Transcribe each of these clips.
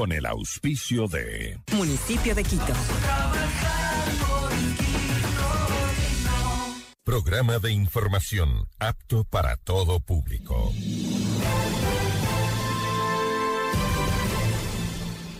con el auspicio de Municipio de Quito. Programa de información apto para todo público.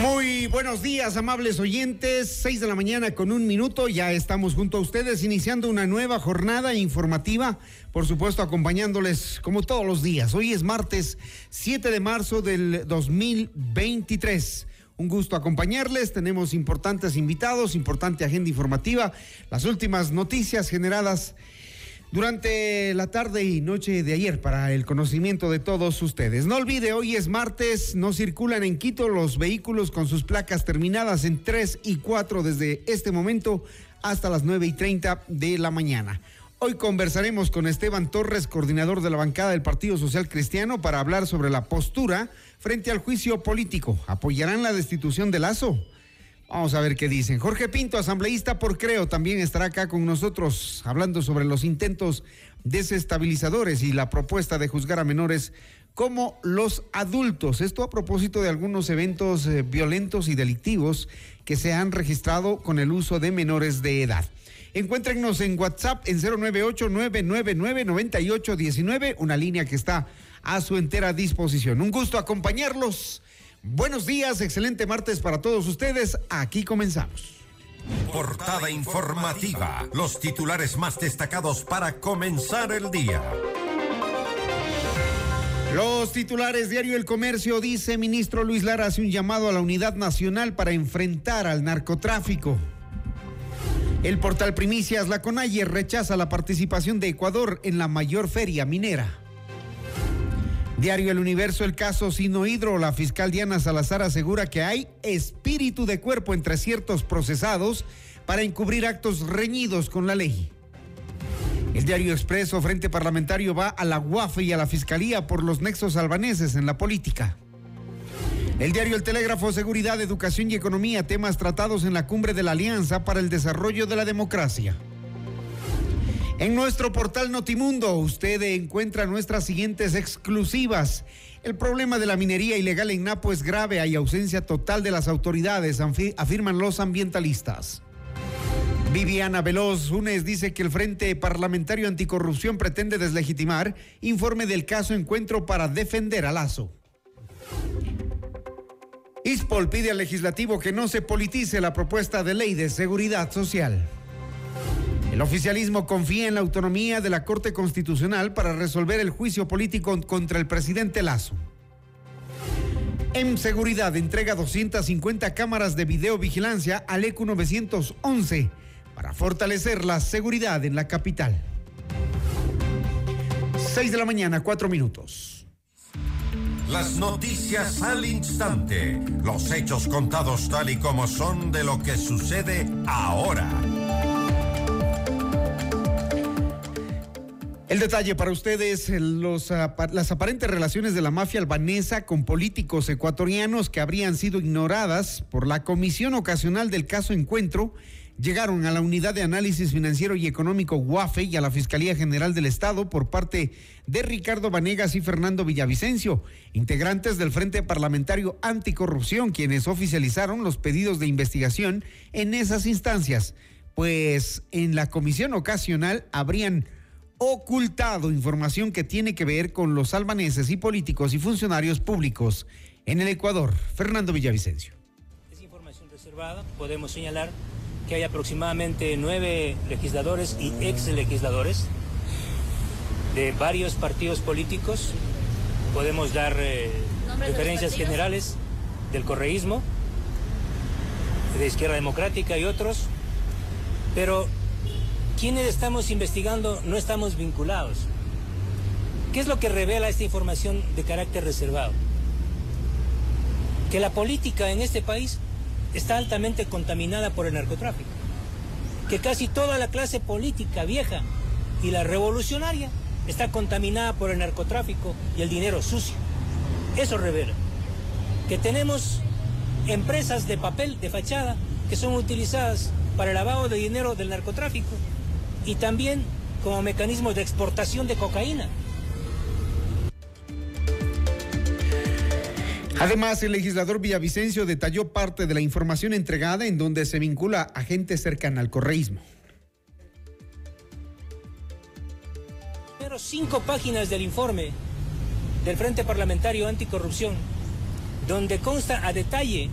Muy buenos días, amables oyentes. Seis de la mañana con un minuto. Ya estamos junto a ustedes iniciando una nueva jornada informativa. Por supuesto, acompañándoles como todos los días. Hoy es martes 7 de marzo del 2023. Un gusto acompañarles. Tenemos importantes invitados, importante agenda informativa, las últimas noticias generadas durante la tarde y noche de ayer para el conocimiento de todos ustedes. No olvide, hoy es martes, no circulan en Quito los vehículos con sus placas terminadas en 3 y 4 desde este momento hasta las 9 y 30 de la mañana. Hoy conversaremos con Esteban Torres, coordinador de la bancada del Partido Social Cristiano, para hablar sobre la postura frente al juicio político. ¿Apoyarán la destitución de Lazo? Vamos a ver qué dicen. Jorge Pinto, asambleísta por Creo, también estará acá con nosotros hablando sobre los intentos desestabilizadores y la propuesta de juzgar a menores como los adultos. Esto a propósito de algunos eventos eh, violentos y delictivos que se han registrado con el uso de menores de edad. Encuéntrenos en WhatsApp en 098-999-9819, una línea que está a su entera disposición. Un gusto acompañarlos. Buenos días, excelente martes para todos ustedes. Aquí comenzamos. Portada informativa. Los titulares más destacados para comenzar el día. Los titulares Diario El Comercio dice ministro Luis Lara hace un llamado a la unidad nacional para enfrentar al narcotráfico. El portal Primicias La Conalle rechaza la participación de Ecuador en la mayor feria minera. Diario El Universo, el caso Sinohidro, la fiscal Diana Salazar asegura que hay espíritu de cuerpo entre ciertos procesados para encubrir actos reñidos con la ley. El diario Expreso, Frente Parlamentario, va a la UAF y a la Fiscalía por los nexos albaneses en la política. El diario El Telégrafo, Seguridad, Educación y Economía, temas tratados en la cumbre de la Alianza para el Desarrollo de la Democracia. En nuestro portal Notimundo usted encuentra nuestras siguientes exclusivas. El problema de la minería ilegal en Napo es grave, hay ausencia total de las autoridades, afirman los ambientalistas. Viviana Veloz Funes dice que el Frente Parlamentario Anticorrupción pretende deslegitimar informe del caso Encuentro para defender a Lazo. ISPOL pide al legislativo que no se politice la propuesta de ley de seguridad social. El oficialismo confía en la autonomía de la Corte Constitucional para resolver el juicio político contra el presidente Lazo. En seguridad entrega 250 cámaras de videovigilancia al ECU 911 para fortalecer la seguridad en la capital. 6 de la mañana, 4 minutos. Las noticias al instante. Los hechos contados tal y como son de lo que sucede ahora. El detalle para ustedes, los, las aparentes relaciones de la mafia albanesa con políticos ecuatorianos que habrían sido ignoradas por la Comisión Ocasional del Caso Encuentro llegaron a la Unidad de Análisis Financiero y Económico UAFE y a la Fiscalía General del Estado por parte de Ricardo Vanegas y Fernando Villavicencio, integrantes del Frente Parlamentario Anticorrupción, quienes oficializaron los pedidos de investigación en esas instancias, pues en la Comisión Ocasional habrían ocultado información que tiene que ver con los albaneses y políticos y funcionarios públicos en el Ecuador. Fernando Villavicencio. Es información reservada. Podemos señalar que hay aproximadamente nueve legisladores y ex legisladores de varios partidos políticos. Podemos dar eh, referencias generales del correísmo, de Izquierda Democrática y otros, pero quienes estamos investigando no estamos vinculados. ¿Qué es lo que revela esta información de carácter reservado? que la política en este país está altamente contaminada por el narcotráfico, que casi toda la clase política vieja y la revolucionaria está contaminada por el narcotráfico y el dinero sucio. Eso revela que tenemos empresas de papel, de fachada, que son utilizadas para el lavado de dinero del narcotráfico y también como mecanismo de exportación de cocaína. Además, el legislador Villavicencio detalló parte de la información entregada en donde se vincula a gente cercana al correísmo. Pero cinco páginas del informe del Frente Parlamentario Anticorrupción, donde consta a detalle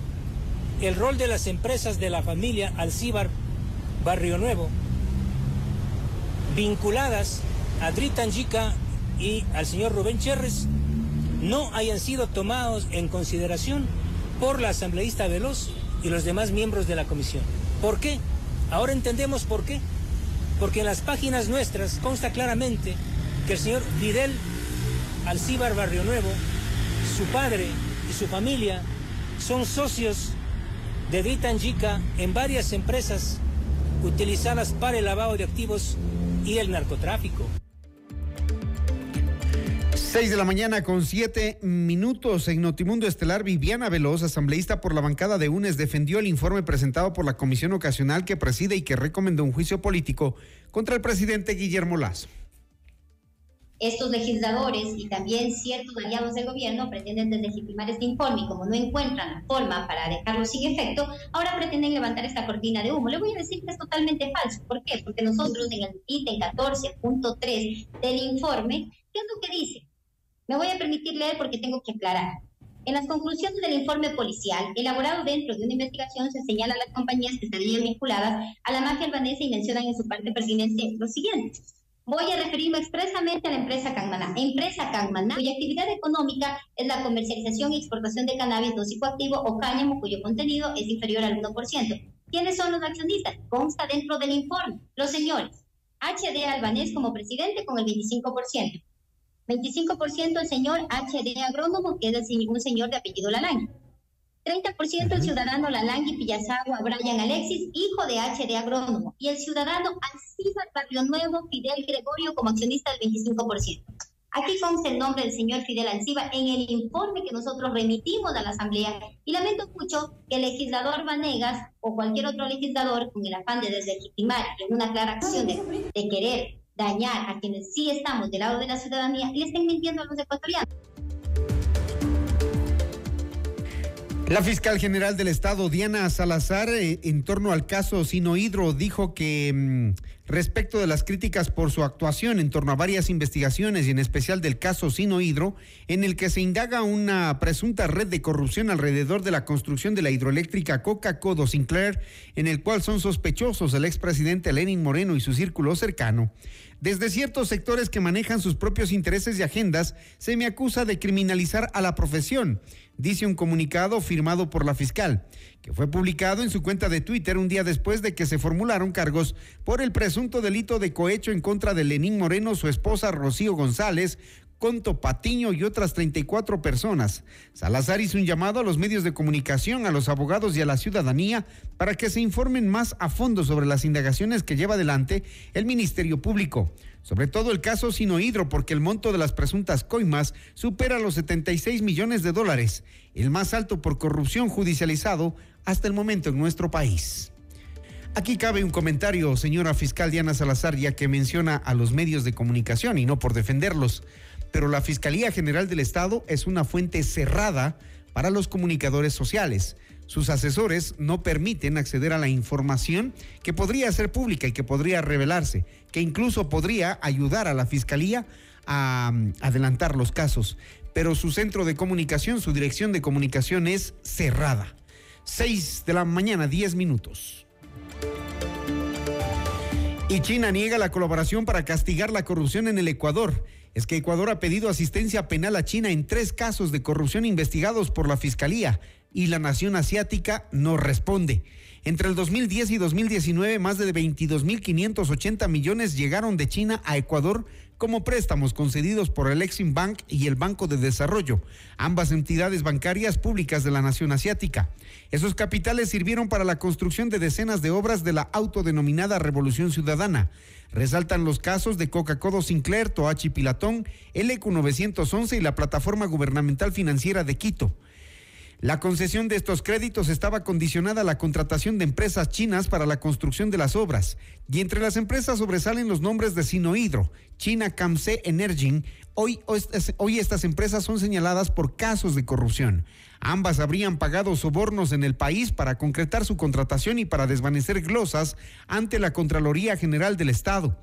el rol de las empresas de la familia Alcíbar Barrio Nuevo, vinculadas a Dritanjica y al señor Rubén Cherres, no hayan sido tomados en consideración por la asambleísta Veloz y los demás miembros de la comisión. ¿Por qué? Ahora entendemos por qué. Porque en las páginas nuestras consta claramente que el señor Fidel Alcíbar Barrio Nuevo, su padre y su familia son socios de Dritanjica en varias empresas utilizadas para el lavado de activos y el narcotráfico. 6 de la mañana con siete minutos en Notimundo Estelar, Viviana Veloz, asambleísta por la bancada de UNES, defendió el informe presentado por la comisión ocasional que preside y que recomendó un juicio político contra el presidente Guillermo Lazo. Estos legisladores y también ciertos aliados del gobierno pretenden deslegitimar este informe y como no encuentran forma para dejarlo sin efecto, ahora pretenden levantar esta cortina de humo. Le voy a decir que es totalmente falso. ¿Por qué? Porque nosotros en el ítem 14.3 del informe, ¿qué es lo que dice? Me voy a permitir leer porque tengo que aclarar. En las conclusiones del informe policial, elaborado dentro de una investigación, se señala a las compañías que estarían vinculadas a la mafia albanesa y mencionan en su parte pertinente lo siguiente. Voy a referirme expresamente a la empresa Cangmaná. Empresa Cangmaná, cuya actividad económica es la comercialización y exportación de cannabis no psicoactivo o cáñamo, cuyo contenido es inferior al 1%. ¿Quiénes son los accionistas? Consta dentro del informe. Los señores. HD Albanés como presidente con el 25%. 25% el señor HD Agrónomo, que es un señor de apellido Lalangui. 30% el ciudadano Lalangui Pillazagua Brian Alexis, hijo de HD Agrónomo. Y el ciudadano Alcíbar Barrio Nuevo Fidel Gregorio como accionista del 25%. Aquí consta el nombre del señor Fidel Alciba en el informe que nosotros remitimos a la Asamblea y lamento mucho que el legislador Vanegas o cualquier otro legislador con el afán de deslegitimar en una clara acción de, de querer dañar a quienes sí estamos del lado de la ciudadanía, le estén mintiendo a los ecuatorianos. La fiscal general del Estado, Diana Salazar, eh, en torno al caso Sino Hidro, dijo que mm, respecto de las críticas por su actuación en torno a varias investigaciones y en especial del caso Sino Hidro, en el que se indaga una presunta red de corrupción alrededor de la construcción de la hidroeléctrica Coca-Codo Sinclair, en el cual son sospechosos el expresidente Lenin Moreno y su círculo cercano. Desde ciertos sectores que manejan sus propios intereses y agendas, se me acusa de criminalizar a la profesión, dice un comunicado firmado por la fiscal, que fue publicado en su cuenta de Twitter un día después de que se formularon cargos por el presunto delito de cohecho en contra de Lenín Moreno, su esposa Rocío González, Conto Patiño y otras 34 personas. Salazar hizo un llamado a los medios de comunicación, a los abogados y a la ciudadanía para que se informen más a fondo sobre las indagaciones que lleva adelante el Ministerio Público. Sobre todo el caso Sinohidro, porque el monto de las presuntas coimas supera los 76 millones de dólares, el más alto por corrupción judicializado hasta el momento en nuestro país. Aquí cabe un comentario, señora fiscal Diana Salazar, ya que menciona a los medios de comunicación y no por defenderlos pero la Fiscalía General del Estado es una fuente cerrada para los comunicadores sociales. Sus asesores no permiten acceder a la información que podría ser pública y que podría revelarse, que incluso podría ayudar a la Fiscalía a mm, adelantar los casos. Pero su centro de comunicación, su dirección de comunicación es cerrada. 6 de la mañana, 10 minutos. Y China niega la colaboración para castigar la corrupción en el Ecuador es que Ecuador ha pedido asistencia penal a China en tres casos de corrupción investigados por la Fiscalía. y la nación asiática no responde. Entre el 2010 y 2019, más de 22.580 millones llegaron de China a Ecuador como préstamos concedidos por el Exim Bank y el Banco de Desarrollo, ambas entidades bancarias públicas de la nación asiática. Esos capitales sirvieron para la construcción de decenas de obras de la autodenominada Revolución Ciudadana. Resaltan los casos de Coca-Cola Sinclair, Toachi Pilatón, LQ 911 y la Plataforma Gubernamental Financiera de Quito. La concesión de estos créditos estaba condicionada a la contratación de empresas chinas para la construcción de las obras, y entre las empresas sobresalen los nombres de Sinohydro, China Camse Energy. Hoy, hoy estas empresas son señaladas por casos de corrupción. Ambas habrían pagado sobornos en el país para concretar su contratación y para desvanecer glosas ante la Contraloría General del Estado.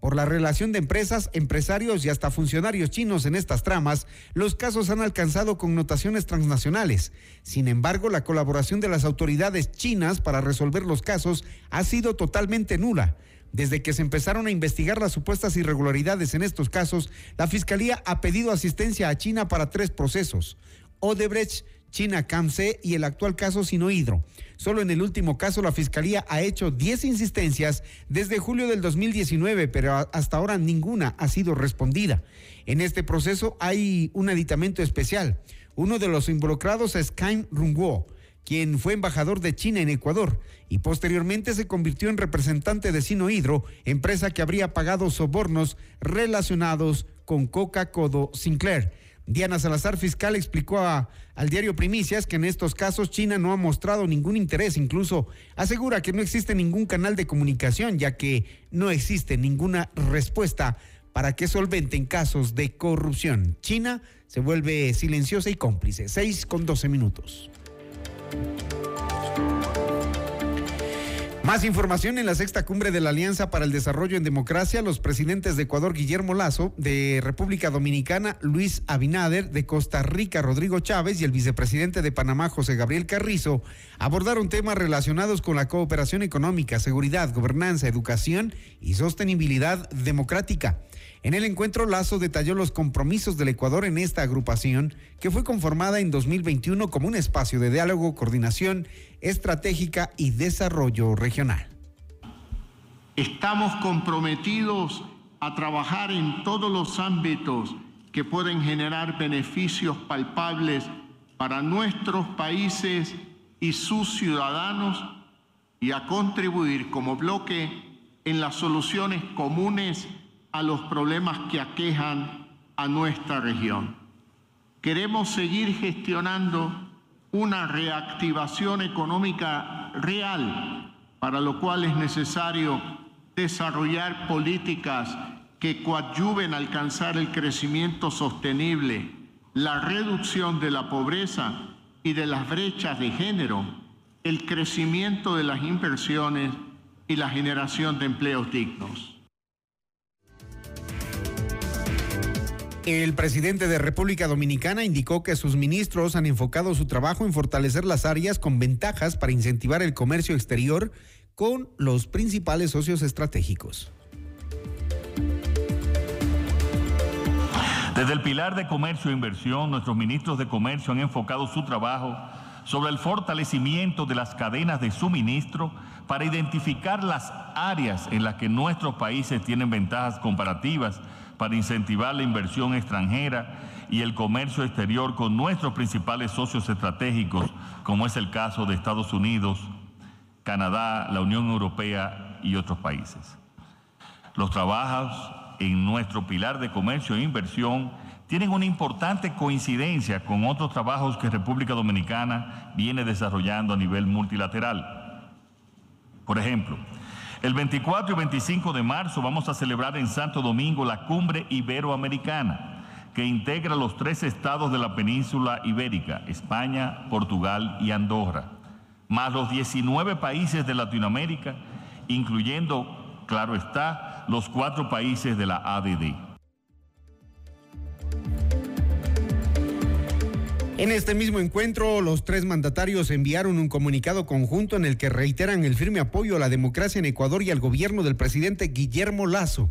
Por la relación de empresas, empresarios y hasta funcionarios chinos en estas tramas, los casos han alcanzado connotaciones transnacionales. Sin embargo, la colaboración de las autoridades chinas para resolver los casos ha sido totalmente nula. Desde que se empezaron a investigar las supuestas irregularidades en estos casos, la Fiscalía ha pedido asistencia a China para tres procesos. Odebrecht, China Camse y el actual caso Sinohidro. Solo en el último caso la Fiscalía ha hecho 10 insistencias desde julio del 2019, pero hasta ahora ninguna ha sido respondida. En este proceso hay un aditamento especial. Uno de los involucrados es Kain Rungwo, quien fue embajador de China en Ecuador y posteriormente se convirtió en representante de Sinohidro, empresa que habría pagado sobornos relacionados con Coca-Cola Sinclair. Diana Salazar, fiscal, explicó al diario Primicias que en estos casos China no ha mostrado ningún interés, incluso asegura que no existe ningún canal de comunicación, ya que no existe ninguna respuesta para que solventen casos de corrupción. China se vuelve silenciosa y cómplice. Seis con doce minutos. Más información en la sexta cumbre de la Alianza para el Desarrollo en Democracia. Los presidentes de Ecuador, Guillermo Lazo, de República Dominicana, Luis Abinader, de Costa Rica, Rodrigo Chávez, y el vicepresidente de Panamá, José Gabriel Carrizo, abordaron temas relacionados con la cooperación económica, seguridad, gobernanza, educación y sostenibilidad democrática. En el encuentro, Lazo detalló los compromisos del Ecuador en esta agrupación, que fue conformada en 2021 como un espacio de diálogo, coordinación estratégica y desarrollo regional. Estamos comprometidos a trabajar en todos los ámbitos que pueden generar beneficios palpables para nuestros países y sus ciudadanos y a contribuir como bloque en las soluciones comunes a los problemas que aquejan a nuestra región. Queremos seguir gestionando una reactivación económica real, para lo cual es necesario desarrollar políticas que coadyuven a alcanzar el crecimiento sostenible, la reducción de la pobreza y de las brechas de género, el crecimiento de las inversiones y la generación de empleos dignos. El presidente de República Dominicana indicó que sus ministros han enfocado su trabajo en fortalecer las áreas con ventajas para incentivar el comercio exterior con los principales socios estratégicos. Desde el pilar de comercio e inversión, nuestros ministros de comercio han enfocado su trabajo sobre el fortalecimiento de las cadenas de suministro para identificar las áreas en las que nuestros países tienen ventajas comparativas para incentivar la inversión extranjera y el comercio exterior con nuestros principales socios estratégicos, como es el caso de Estados Unidos, Canadá, la Unión Europea y otros países. Los trabajos en nuestro pilar de comercio e inversión tienen una importante coincidencia con otros trabajos que República Dominicana viene desarrollando a nivel multilateral. Por ejemplo, el 24 y 25 de marzo vamos a celebrar en Santo Domingo la cumbre iberoamericana que integra los tres estados de la península ibérica, España, Portugal y Andorra, más los 19 países de Latinoamérica, incluyendo, claro está, los cuatro países de la ADD. En este mismo encuentro, los tres mandatarios enviaron un comunicado conjunto en el que reiteran el firme apoyo a la democracia en Ecuador y al gobierno del presidente Guillermo Lazo.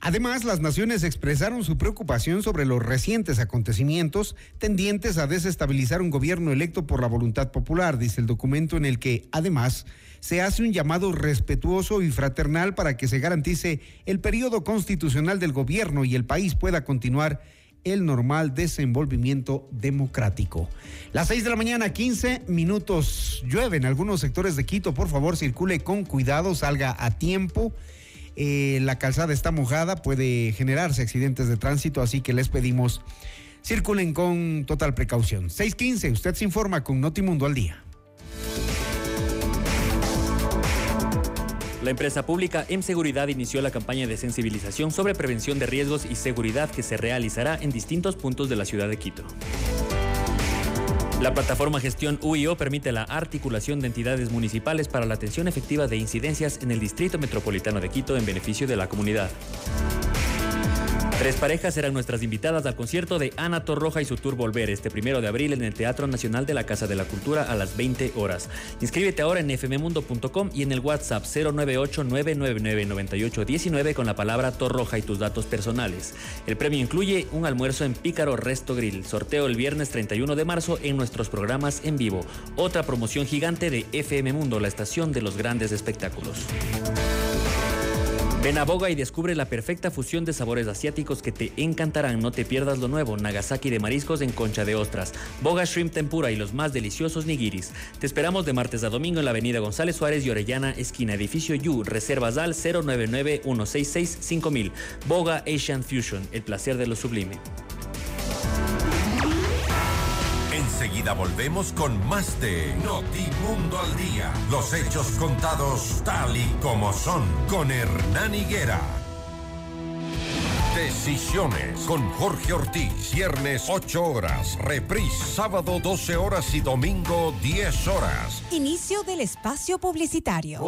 Además, las naciones expresaron su preocupación sobre los recientes acontecimientos tendientes a desestabilizar un gobierno electo por la voluntad popular, dice el documento en el que, además, se hace un llamado respetuoso y fraternal para que se garantice el periodo constitucional del gobierno y el país pueda continuar el normal desenvolvimiento democrático. Las seis de la mañana, 15 minutos. Llueve en algunos sectores de Quito. Por favor, circule con cuidado, salga a tiempo. Eh, la calzada está mojada, puede generarse accidentes de tránsito, así que les pedimos circulen con total precaución. 615, usted se informa con Notimundo al día. La empresa pública M Seguridad inició la campaña de sensibilización sobre prevención de riesgos y seguridad que se realizará en distintos puntos de la ciudad de Quito. La plataforma Gestión UIO permite la articulación de entidades municipales para la atención efectiva de incidencias en el Distrito Metropolitano de Quito en beneficio de la comunidad. Tres parejas serán nuestras invitadas al concierto de Ana Torroja y su tour Volver este primero de abril en el Teatro Nacional de la Casa de la Cultura a las 20 horas. Inscríbete ahora en fmmundo.com y en el WhatsApp 098-999-9819 con la palabra Torroja y tus datos personales. El premio incluye un almuerzo en Pícaro Resto Grill, sorteo el viernes 31 de marzo en nuestros programas en vivo. Otra promoción gigante de FM Mundo, la estación de los grandes espectáculos. Ven a Boga y descubre la perfecta fusión de sabores asiáticos que te encantarán. No te pierdas lo nuevo. Nagasaki de mariscos en concha de ostras. Boga Shrimp Tempura y los más deliciosos nigiris. Te esperamos de martes a domingo en la avenida González Suárez y Orellana, esquina edificio Yu. Reservas al 099 166 5000. Boga Asian Fusion. El placer de lo sublime. Enseguida volvemos con más de Notimundo al Día. Los hechos contados tal y como son con Hernán Higuera. Decisiones con Jorge Ortiz. Viernes 8 horas. Reprise sábado 12 horas y domingo 10 horas. Inicio del espacio publicitario.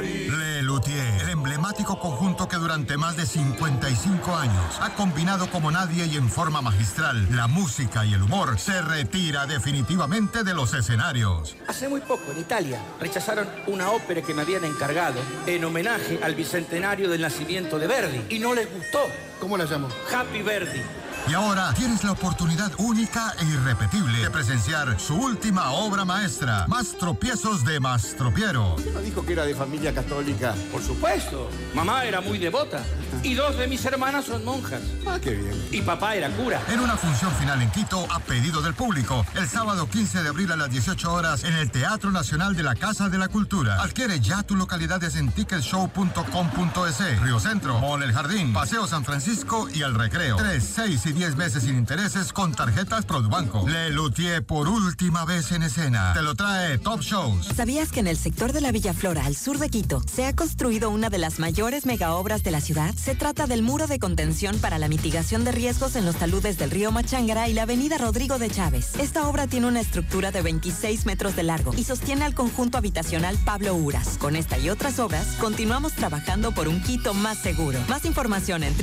Le Luthier, el emblemático conjunto que durante más de 55 años ha combinado como nadie y en forma magistral la música y el humor, se retira definitivamente de los escenarios. Hace muy poco, en Italia, rechazaron una ópera que me habían encargado en homenaje al bicentenario del nacimiento de Verdi y no les gustó. ¿Cómo la llamo? Happy Verdi. Y ahora tienes la oportunidad única e irrepetible de presenciar su última obra maestra, Más tropiezos de Mastropiero. ¿Usted no dijo que era de familia católica? Por supuesto. Mamá era muy devota. Y dos de mis hermanas son monjas. Ah, qué bien. Y papá era cura. En una función final en Quito, a pedido del público, el sábado 15 de abril a las 18 horas en el Teatro Nacional de la Casa de la Cultura. Adquiere ya tus localidades en ticketshow.com.es, Río Centro, Mall El Jardín, Paseo San Francisco y El Recreo. 3, 6 y 10 meses sin intereses con tarjetas Produbanco. Le Luthier por última vez en escena. Te lo trae Top Shows. ¿Sabías que en el sector de la Villa Flora, al sur de Quito, se ha construido una de las mayores megaobras de la ciudad? Se trata del muro de contención para la mitigación de riesgos en los taludes del río Machángara y la avenida Rodrigo de Chávez. Esta obra tiene una estructura de 26 metros de largo y sostiene al conjunto habitacional Pablo Uras. Con esta y otras obras, continuamos trabajando por un Quito más seguro. Más información en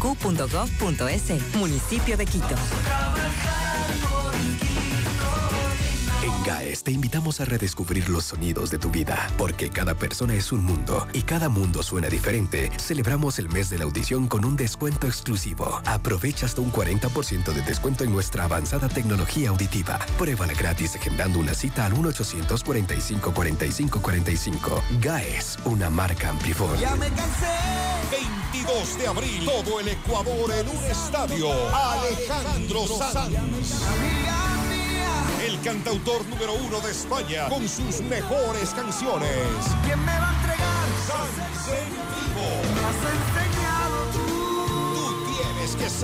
www.mseguridad-medioq.gov.es, municipio de Quito. En GAES te invitamos a redescubrir los sonidos de tu vida, porque cada persona es un mundo y cada mundo suena diferente. Celebramos el mes de la audición con un descuento exclusivo. Aprovecha hasta un 40% de descuento en nuestra avanzada tecnología auditiva. Pruébala gratis agendando una cita al 1-845-4545. GAES, una marca Amplifon. Ya me cansé. 22 de abril, todo el Ecuador en un estadio. Alejandro Sanz. El cantautor número uno de España con sus mejores canciones. ¿Quién me va a entregar? Sanz en vivo.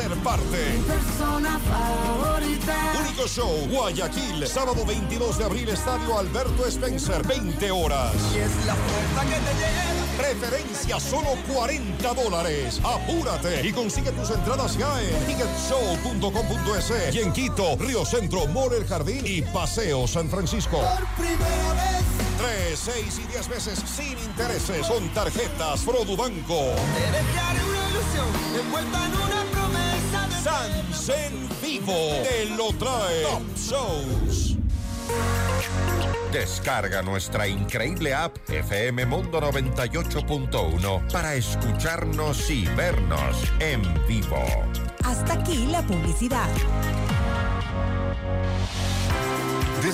Ser parte. Mi persona favorita. Único show, Guayaquil, sábado 22 de abril, Estadio Alberto Spencer, 20 horas. Y es la fuerza que te lleva. Referencia solo 40 dólares. Apúrate y consigue tus entradas ya en ticketshow.com.es y en Quito, Río Centro, Mall El Jardín y Paseo San Francisco. Por primera vez. 3, 6 y 10 meses sin intereses con tarjetas Produbanco. Te dejaré una ilusión envuelta en de Sans en vivo te lo trae Top Shows. Descarga nuestra increíble app FM Mundo 98.1 para escucharnos y vernos en vivo. Hasta aquí la publicidad.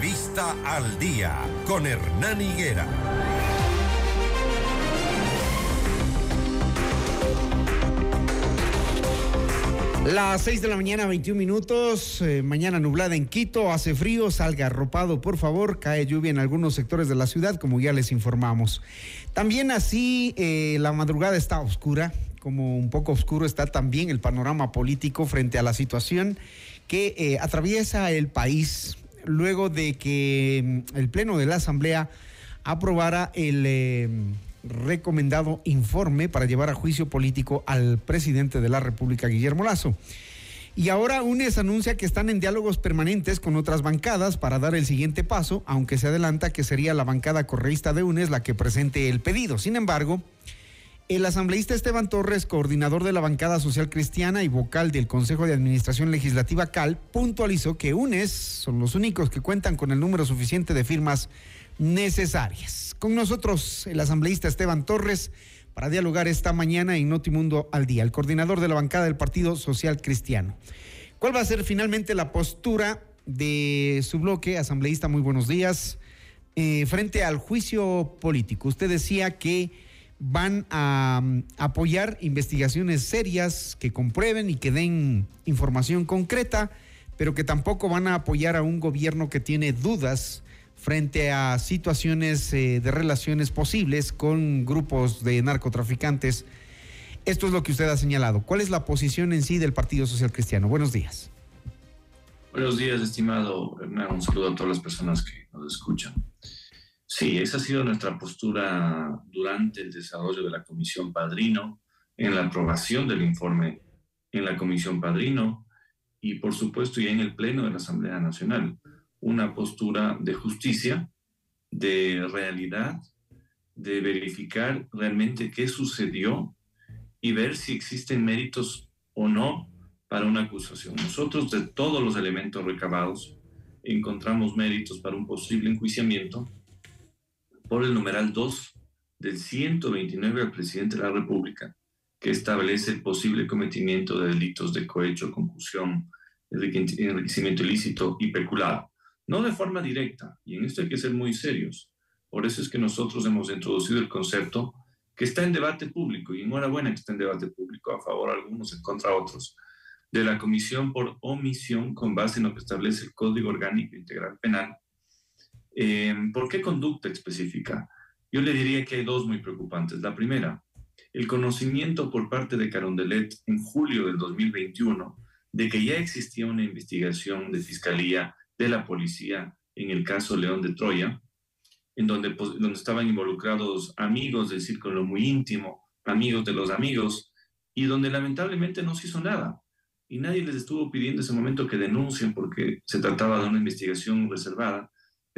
Entrevista al Día. Con Hernán Higuera. Las 6 de la mañana, 21 minutos. eh, mañana nublada en Quito, hace frío, salga arropado, por favor. Cae lluvia en algunos sectores de la ciudad, como ya les informamos. También así, eh, la madrugada está oscura, como un poco oscuro está también el panorama político frente a la situación que eh, atraviesa el país luego de que mm, el Pleno de la Asamblea aprobara el eh, recomendado informe para llevar a juicio político al presidente de la República, Guillermo Lazo. Y ahora UNES anuncia que están en diálogos permanentes con otras bancadas para dar el siguiente paso, aunque se adelanta que sería la bancada correísta de UNES la que presente el pedido. Sin embargo, el asambleísta Esteban Torres, coordinador de la bancada social cristiana y vocal del Consejo de Administración Legislativa CAL, puntualizó que UNES son los únicos que cuentan con el número suficiente de firmas necesarias. Con nosotros el asambleísta Esteban Torres para dialogar esta mañana en Notimundo al Día, el coordinador de la bancada del Partido Social Cristiano. ¿Cuál va a ser finalmente la postura de su bloque, asambleísta? Muy buenos días. Eh, frente al juicio político, usted decía que van a um, apoyar investigaciones serias que comprueben y que den información concreta, pero que tampoco van a apoyar a un gobierno que tiene dudas frente a situaciones eh, de relaciones posibles con grupos de narcotraficantes. Esto es lo que usted ha señalado. ¿Cuál es la posición en sí del Partido Social Cristiano? Buenos días. Buenos días, estimado Hernán. Un saludo a todas las personas que nos escuchan. Sí, esa ha sido nuestra postura durante el desarrollo de la Comisión Padrino, en la aprobación del informe en la Comisión Padrino y, por supuesto, ya en el Pleno de la Asamblea Nacional. Una postura de justicia, de realidad, de verificar realmente qué sucedió y ver si existen méritos o no para una acusación. Nosotros, de todos los elementos recabados, encontramos méritos para un posible enjuiciamiento por el numeral 2 del 129 al presidente de la República, que establece el posible cometimiento de delitos de cohecho, concusión, enriquecimiento ilícito y peculado. No de forma directa, y en esto hay que ser muy serios. Por eso es que nosotros hemos introducido el concepto que está en debate público, y enhorabuena que está en debate público, a favor algunos, en contra otros, de la comisión por omisión con base en lo que establece el Código Orgánico Integral Penal. Eh, ¿Por qué conducta específica? Yo le diría que hay dos muy preocupantes. La primera, el conocimiento por parte de Carondelet en julio del 2021 de que ya existía una investigación de fiscalía de la policía en el caso León de Troya, en donde, pues, donde estaban involucrados amigos del círculo muy íntimo, amigos de los amigos, y donde lamentablemente no se hizo nada. Y nadie les estuvo pidiendo en ese momento que denuncien porque se trataba de una investigación reservada,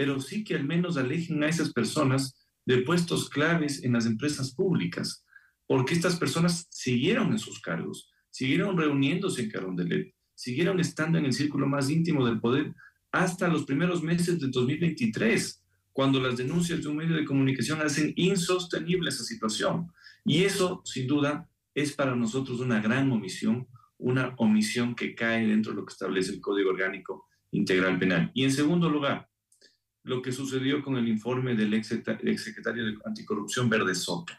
pero sí que al menos alejen a esas personas de puestos claves en las empresas públicas, porque estas personas siguieron en sus cargos, siguieron reuniéndose en Carondelet, siguieron estando en el círculo más íntimo del poder hasta los primeros meses del 2023, cuando las denuncias de un medio de comunicación hacen insostenible esa situación. Y eso, sin duda, es para nosotros una gran omisión, una omisión que cae dentro de lo que establece el Código Orgánico Integral Penal. Y en segundo lugar, lo que sucedió con el informe del ex secretario de Anticorrupción Verde Soto,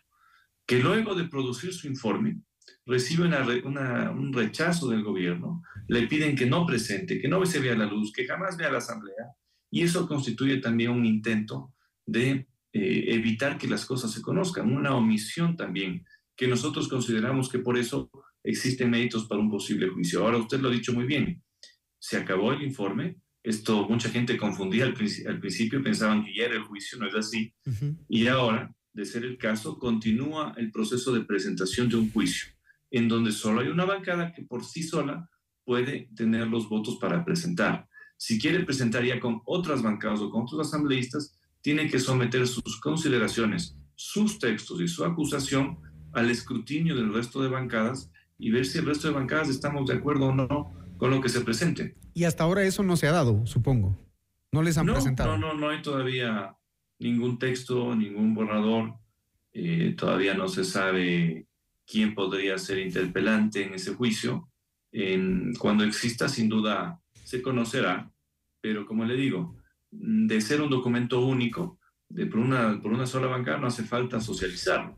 que luego de producir su informe, recibe un rechazo del gobierno, le piden que no presente, que no se vea la luz, que jamás vea la asamblea, y eso constituye también un intento de eh, evitar que las cosas se conozcan, una omisión también, que nosotros consideramos que por eso existen méritos para un posible juicio. Ahora usted lo ha dicho muy bien, se acabó el informe, esto mucha gente confundía al, principio, pensaban que ya era el juicio, no es así, y ahora, de ser el caso, continúa el proceso de presentación de un juicio, en donde solo hay una bancada que por sí sola puede tener los votos para presentar. Si quiere presentar ya con otras bancadas o con otros asambleístas, tiene que someter sus consideraciones, sus textos y su acusación al escrutinio del resto de bancadas y ver si el resto de bancadas estamos de acuerdo o no con lo que se presente. Y hasta ahora eso no se ha dado, supongo. No les han presentado. No, no, no hay todavía ningún texto, ningún borrador. Eh, todavía no se sabe quién podría ser interpelante en ese juicio. En, cuando exista, sin duda, se conocerá. Pero como le digo, de ser un documento único, de por, una, por una sola bancada, no hace falta socializarlo.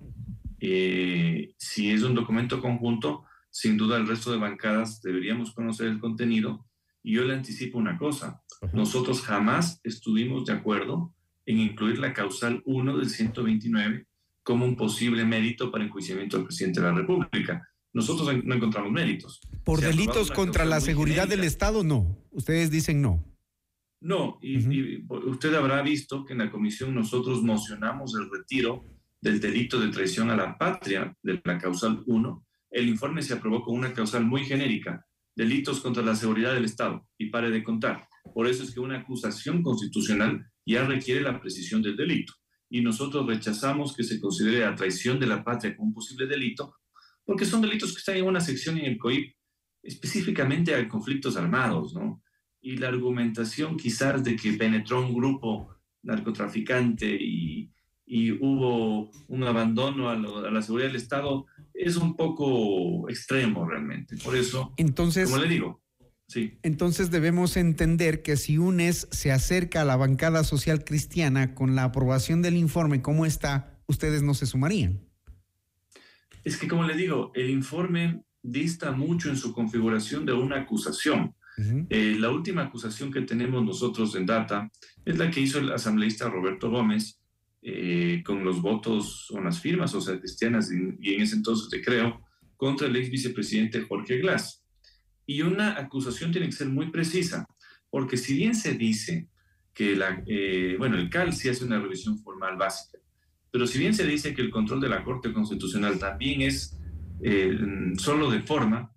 Eh, si es un documento conjunto, sin duda el resto de bancadas deberíamos conocer el contenido. Y yo le anticipo una cosa, nosotros jamás estuvimos de acuerdo en incluir la causal 1 del 129 como un posible mérito para enjuiciamiento del presidente de la República. Nosotros no encontramos méritos. Por delitos contra la seguridad del Estado, no. Ustedes dicen no. No, y, usted habrá visto que en la comisión nosotros mocionamos el retiro del delito de traición a la patria de la causal 1 el informe se aprobó con una causal muy genérica, delitos contra la seguridad del Estado, y pare de contar. Por eso es que una acusación constitucional ya requiere la precisión del delito. Y nosotros rechazamos que se considere la traición de la patria como un posible delito, porque son delitos que están en una sección en el COIP específicamente a conflictos armados, ¿no? Y la argumentación quizás de que penetró un grupo narcotraficante y, y hubo un abandono a, la seguridad del Estado es un poco extremo realmente. Por eso, entonces, como le digo, sí. Entonces debemos entender que si UNES se acerca a la bancada social cristiana con la aprobación del informe como está, ustedes no se sumarían. Es que como le digo, el informe dista mucho en su configuración de una acusación. Eh, la última acusación que tenemos nosotros en data es la que hizo el asambleísta Roberto Gómez, eh, con los votos o las firmas, o sea, cristianas, y, en ese entonces te creo, contra el ex vicepresidente Jorge Glass. Y una acusación tiene que ser muy precisa, porque si bien se dice que la, eh, bueno, el CAL sí hace una revisión formal básica, pero si bien se dice que el control de la Corte Constitucional también es eh, solo de forma,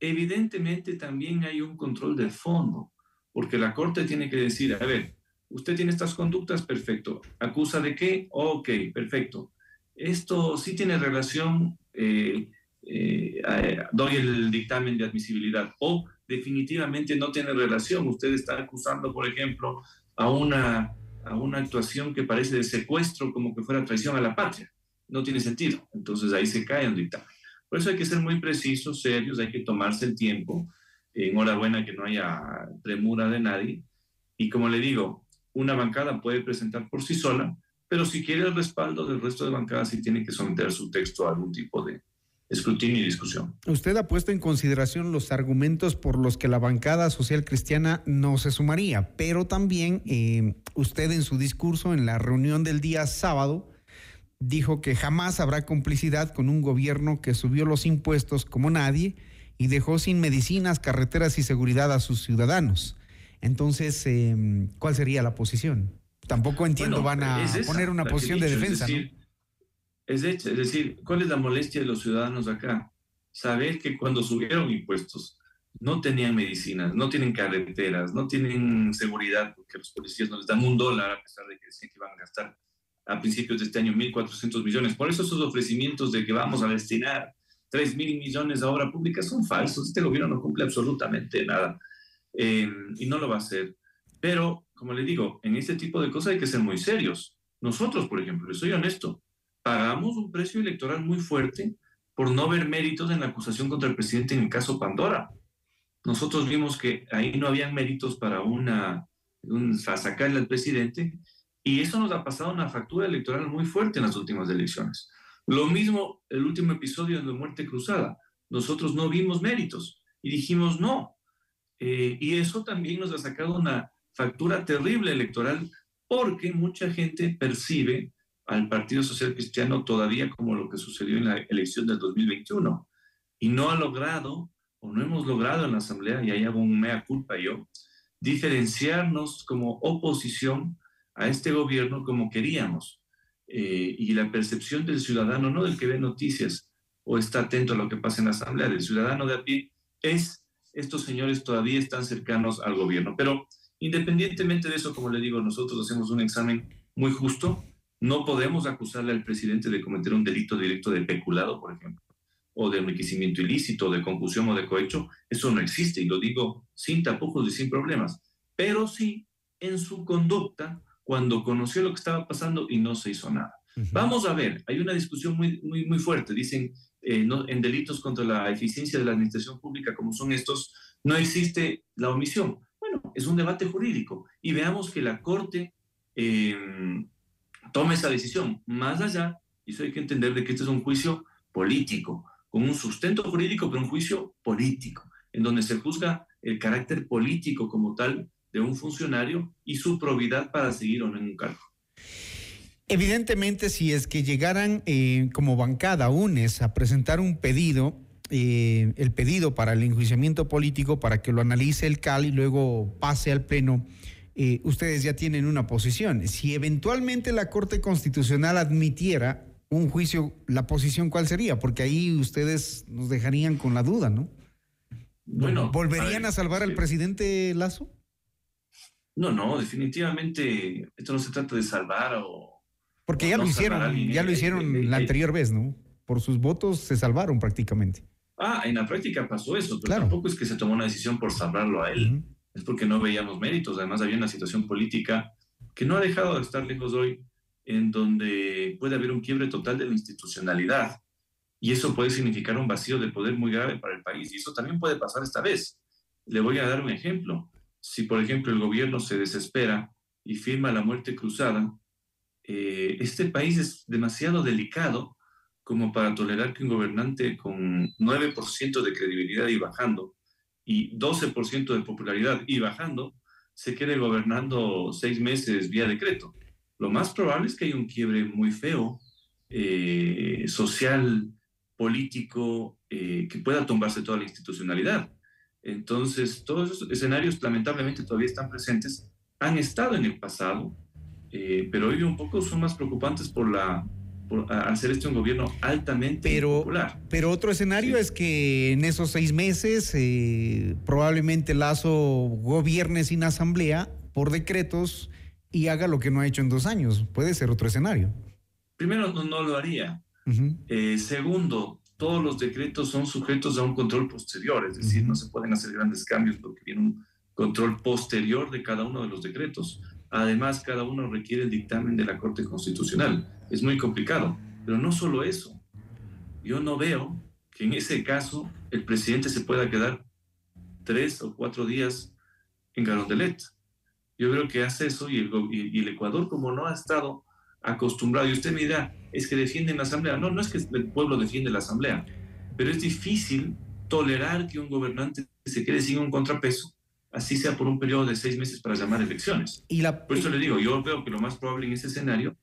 evidentemente también hay un control de fondo, porque la Corte tiene que decir, a ver, usted tiene estas conductas, perfecto. ¿Acusa de qué? Ok, perfecto. Esto sí tiene relación, eh, eh, doy el dictamen de admisibilidad. O definitivamente no tiene relación. Usted está acusando, por ejemplo, a una, a una actuación que parece de secuestro, como que fuera traición a la patria. No tiene sentido. Entonces ahí se cae el dictamen. Por eso hay que ser muy precisos, serios, hay que tomarse el tiempo. Enhorabuena que no haya premura de nadie. Y como le digo, una bancada puede presentar por sí sola, pero si quiere el respaldo del resto de bancadas, sí tiene que someter su texto a algún tipo de escrutinio y discusión. Usted ha puesto en consideración los argumentos por los que la bancada social cristiana no se sumaría, pero también eh, usted en su discurso en la reunión del día sábado dijo que jamás habrá complicidad con un gobierno que subió los impuestos como nadie y dejó sin medicinas, carreteras y seguridad a sus ciudadanos. Entonces, em, ¿cuál sería la posición? Tampoco entiendo, van a poner una posición de defensa. Es decir, es, decir, ¿cuál es la molestia de los ciudadanos acá? Saber que cuando subieron impuestos no tenían medicinas, no tienen carreteras, no tienen seguridad, porque los policías no les dan un dólar a pesar de que decían que iban a gastar a principios de este año 1.400 millones. Por eso esos ofrecimientos de que vamos a destinar 3 mil millones a obra pública son falsos. Este gobierno no cumple absolutamente nada. Y no lo va a hacer. Pero, como le digo, en este tipo de cosas hay que ser muy serios. Nosotros, por ejemplo, soy honesto, pagamos un precio electoral muy fuerte por no ver méritos en la acusación contra el presidente en el caso Pandora. Nosotros vimos que ahí no habían méritos para una, sacarle al presidente y eso nos ha pasado una factura electoral muy fuerte en las últimas elecciones. Lo mismo el último episodio de Muerte Cruzada. Nosotros no vimos méritos y dijimos no. Eh, y eso también nos ha sacado una factura terrible electoral porque mucha gente percibe al Partido Social Cristiano todavía como lo que sucedió en la elección del 2021 y no ha logrado o no hemos logrado en la Asamblea, y ahí hago un mea culpa yo, diferenciarnos como oposición a este gobierno como queríamos. Eh, y la percepción del ciudadano, no del que ve noticias o está atento a lo que pasa en la Asamblea, del ciudadano de a pie, es estos señores todavía están cercanos al gobierno. Pero independientemente de eso, como le digo, nosotros hacemos un examen muy justo. No podemos acusarle al presidente de cometer un delito directo de peculado, por ejemplo, o de enriquecimiento ilícito, de concusión o de cohecho. Eso no existe y lo digo sin tapujos y sin problemas. Pero sí en su conducta cuando conoció lo que estaba pasando y no se hizo nada. Vamos a ver, hay una discusión muy, muy, muy fuerte. Dicen, eh, en delitos contra la eficiencia de la administración pública como son estos, no existe la omisión. Bueno, es un debate jurídico y veamos que la Corte em, tome esa decisión. Más allá, y eso hay que entender de que este es un juicio político, con un sustento jurídico, pero un juicio político, en donde se juzga el carácter político como tal de un funcionario y su probidad para seguir o no en un cargo. Evidentemente, si es que llegaran eh, como bancada UNES a presentar un pedido, eh, el pedido para el enjuiciamiento político, para que lo analice el CAL y luego pase al Pleno, eh, ustedes ya tienen una posición. Si eventualmente la Corte Constitucional admitiera un juicio, la posición cuál sería, porque ahí ustedes nos dejarían con la duda, ¿no? Bueno, ¿Volverían a, salvar al presidente Lazo? No, no, definitivamente esto no se trata de salvar o... Porque ya lo hicieron, ya lo hicieron la anterior vez, ¿no? Por sus votos se salvaron prácticamente. Ah, en la práctica pasó eso, pero tampoco es que se tomó una decisión por salvarlo a él. Es porque no veíamos méritos. Además, había una situación política que no ha dejado de estar lejos hoy, en donde puede haber un quiebre total de la institucionalidad. Y eso puede significar un vacío de poder muy grave para el país. Y eso también puede pasar esta vez. Le voy a dar un ejemplo si, por ejemplo, el gobierno se desespera y firma la muerte cruzada, eh, este país es demasiado delicado como para tolerar que un gobernante con 9% de credibilidad y bajando, y 12% de popularidad y bajando, se quede gobernando seis meses vía decreto. Lo más probable es que haya un quiebre muy feo, eh, social, político, eh, que pueda tumbarse toda la institucionalidad. Entonces, todos esos escenarios lamentablemente todavía están presentes, han estado en el pasado, eh, pero hoy un poco son más preocupantes por la por hacer este un gobierno altamente pero, popular. Pero otro escenario es que en esos seis meses eh, probablemente Lazo gobierne sin asamblea por decretos y haga lo que no ha hecho en dos años. Puede ser otro escenario. Primero, no, lo haría. Eh, segundo, todos los decretos son sujetos a un control posterior, es decir, no se pueden hacer grandes cambios porque viene un control posterior de cada uno de los decretos. Además, cada uno requiere el dictamen de la Corte Constitucional. Es muy complicado. Pero no solo eso. Yo no veo que en ese caso el presidente se pueda quedar tres o cuatro días en Garondelet. Yo creo que hace eso y el, y el Ecuador, como no ha estado acostumbrado. Y usted me dirá, es que defienden la Asamblea. No, no es que el pueblo defiende la Asamblea, pero es difícil tolerar que un gobernante se quede sin un contrapeso, así sea por un periodo de seis meses para llamar elecciones. Y la... Por eso le digo, yo veo que lo más probable en ese escenario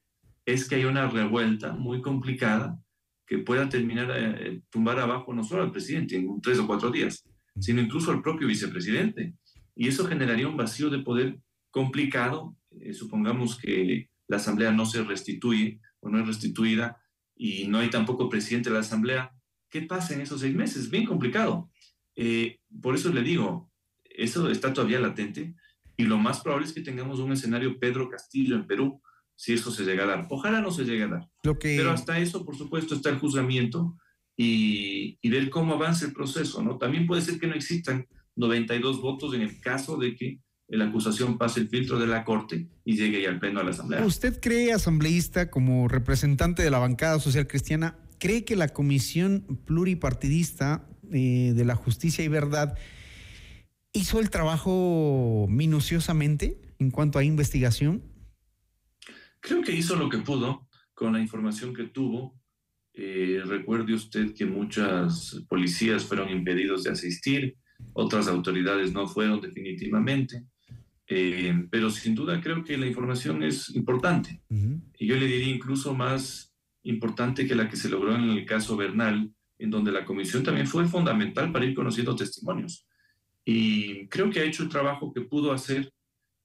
es que haya una revuelta muy complicada que pueda terminar eh, tumbar abajo no solo al presidente en tres o cuatro días, sino incluso al propio vicepresidente. Y eso generaría un vacío de poder complicado. Eh, supongamos que la Asamblea no se restituye o no es restituida y no hay tampoco presidente de la Asamblea, ¿qué pasa en esos seis meses? Bien complicado. Eh, por eso le digo, eso está todavía latente y lo más probable es que tengamos un escenario Pedro Castillo en Perú, si eso se llega a dar. Ojalá no se llegue a dar. Pero hasta eso, por supuesto, está el juzgamiento y, y ver cómo avanza el proceso, ¿no? También puede ser que no existan 92 votos en el caso de que la acusación pase el filtro de la Corte y llegue al pleno a la Asamblea. ¿Usted cree, asambleísta, como representante de la bancada social cristiana, cree que la Comisión Pluripartidista eh, de la Justicia y Verdad hizo el trabajo minuciosamente en cuanto a investigación? Creo que hizo lo que pudo con la información que tuvo. Eh, recuerde usted que muchas policías fueron impedidos de asistir, otras autoridades no fueron definitivamente, eh, pero sin duda creo que la información es importante. Y yo le diría incluso más importante que la que se logró en el caso Bernal, en donde la comisión también fue fundamental para ir conociendo testimonios. Y creo que ha hecho el trabajo que pudo hacer.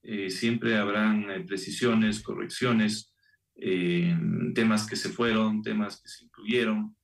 Eh, siempre habrán eh, precisiones, correcciones, eh, temas que se fueron, temas que se incluyeron.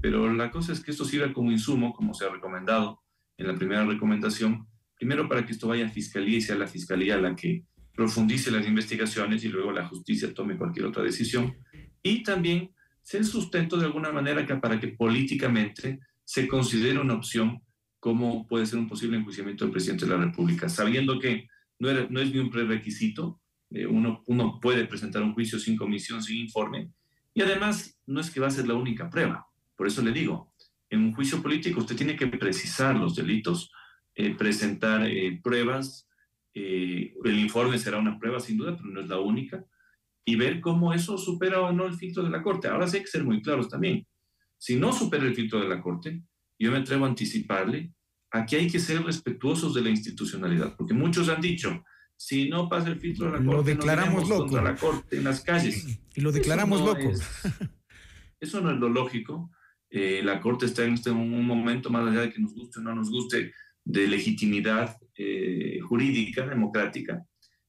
pero la cosa es que esto sirva como insumo, como se ha recomendado en la primera recomendación, primero para que esto vaya a fiscalía y sea la fiscalía la que profundice las investigaciones y luego la justicia tome cualquier otra decisión. Y también ser sustento de alguna manera que, para que políticamente se considere una opción como puede ser un posible enjuiciamiento del presidente de la República, sabiendo que no, es ni un prerequisito, eh, uno, uno puede presentar un juicio sin comisión, sin informe, y además no es que va a ser la única prueba. Por eso le digo, en un juicio político usted tiene que precisar los delitos, eh, presentar eh, pruebas, el informe será una prueba sin duda, pero no es la única, y ver cómo eso supera o no el filtro de la Corte. Ahora sí hay que ser muy claros también. Si no supera el filtro de la Corte, yo me atrevo a anticiparle, aquí hay que ser respetuosos de la institucionalidad, porque muchos han dicho, si no pasa el filtro de la Corte, lo declaramos loco. contra la Corte en las calles. Y lo declaramos loco. eso no es lo lógico. Eh, la Corte está en este un momento, más allá de que nos guste o no nos guste, de legitimidad eh, jurídica, democrática,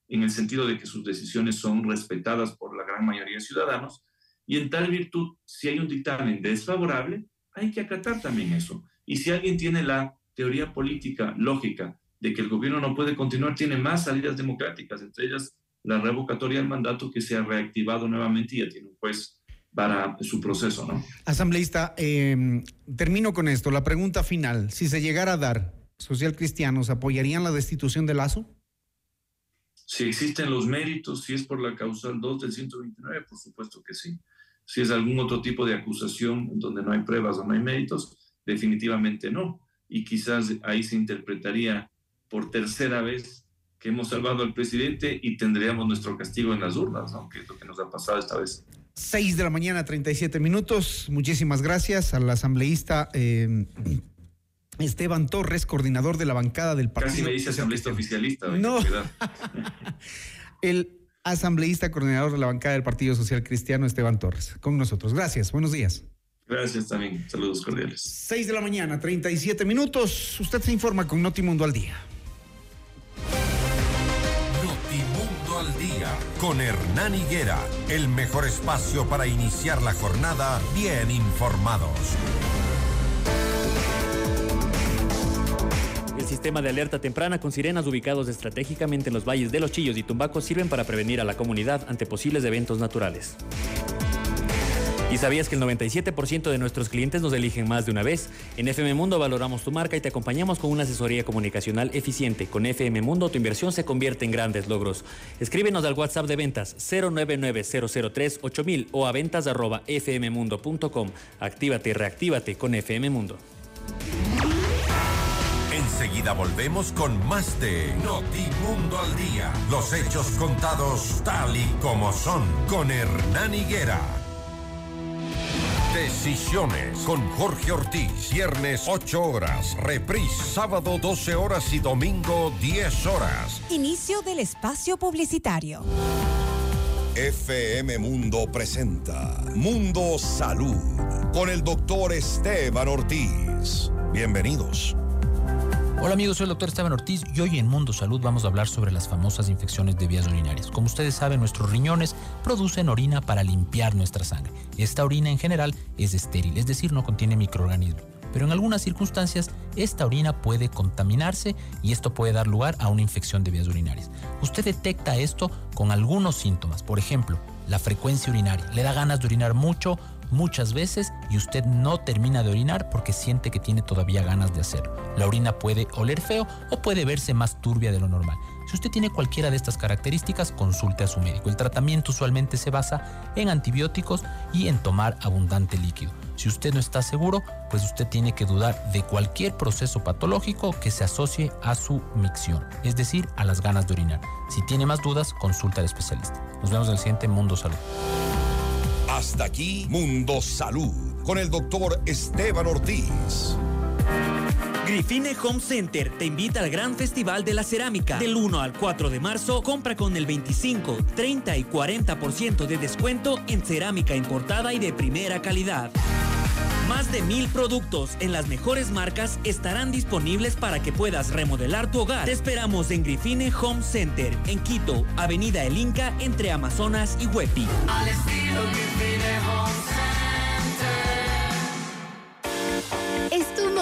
en el sentido de que sus decisiones son respetadas por la gran mayoría de ciudadanos, y en tal virtud, si hay un dictamen desfavorable, hay que acatar también eso. Y si alguien tiene la teoría política lógica de que el gobierno no puede continuar, tiene más salidas democráticas, entre ellas la revocatoria del mandato que se ha reactivado nuevamente y ya tiene un juez para su proceso, ¿no? Asambleísta, em, termino con esto. La pregunta final, si se llegara a dar, social cristianos, ¿apoyarían la destitución de Lazo? Si existen los méritos, si es por la causal 2 del 129, por supuesto que sí. Si es algún otro tipo de acusación donde no hay pruebas o no hay méritos, definitivamente no. Y quizás ahí se interpretaría por tercera vez que hemos salvado al presidente y tendríamos nuestro castigo en las urnas, ¿no? que es lo que nos ha pasado esta vez. 6 de la mañana, 37 minutos. Muchísimas gracias al asambleísta eh, Esteban Torres, coordinador de la bancada del partido. Casi me dice asambleísta oficialista. No. el asambleísta coordinador de la bancada del Partido Social Cristiano, Esteban Torres, con nosotros. Gracias, buenos días. Gracias también, saludos cordiales. 6 de la mañana, 37 minutos. Usted se informa con Notimundo al día. Notimundo al día, con Hernán Higuera, el mejor espacio para iniciar la jornada bien informados. Sistema de alerta temprana con sirenas ubicados estratégicamente en los valles de Los Chillos y Tumbaco sirven para prevenir a la comunidad ante posibles eventos naturales. ¿Y sabías que el 97% de nuestros clientes nos eligen más de una vez? En FM Mundo valoramos tu marca y te acompañamos con una asesoría comunicacional eficiente. Con FM Mundo tu inversión se convierte en grandes logros. Escríbenos al WhatsApp de ventas 099-003-8000 o a ventas arroba fmmundo.com. Actívate y reactívate con FM Mundo. Enseguida volvemos con más de Notimundo al Día. Los hechos contados tal y como son con Hernán Higuera. Decisiones con Jorge Ortiz. Viernes 8 horas. Reprise sábado 12 horas y domingo 10 horas. Inicio del espacio publicitario. FM Mundo presenta Mundo Salud con el doctor Esteban Ortiz. Bienvenidos. Hola amigos, soy el doctor Esteban Ortiz y hoy en Mundo Salud vamos a hablar sobre las famosas infecciones de vías urinarias. Como ustedes saben, nuestros riñones producen orina para limpiar nuestra sangre. Esta orina en general es estéril, es decir, no contiene microorganismos. Pero en algunas circunstancias, esta orina puede contaminarse y esto puede dar lugar a una infección de vías urinarias. Usted detecta esto con algunos síntomas, por ejemplo, la frecuencia urinaria. Le da ganas de orinar mucho, muchas veces y usted no termina de orinar porque siente que tiene todavía ganas de hacerlo. La orina puede oler feo o puede verse más turbia de lo normal. Si usted tiene cualquiera de estas características, consulte a su médico. El tratamiento usualmente se basa en antibióticos y en tomar abundante líquido. Si usted no está seguro, pues usted tiene que dudar de cualquier proceso patológico que se asocie a su micción, es decir, a las ganas de orinar. Si tiene más dudas, consulta al especialista. Nos vemos en el siguiente Mundo Salud. Hasta aquí, Mundo Salud, con el doctor Esteban Ortiz. Grifine Home Center te invita al gran festival de la cerámica. Del 1 al 4 de marzo, compra con el 25, 30 y 40% de descuento en cerámica importada y de primera calidad. Más de mil productos en las mejores marcas estarán disponibles para que puedas remodelar tu hogar. Te esperamos en Grifine Home Center, en Quito, Avenida El Inca, entre Amazonas y Huepi. Al estilo Grifine Home Center.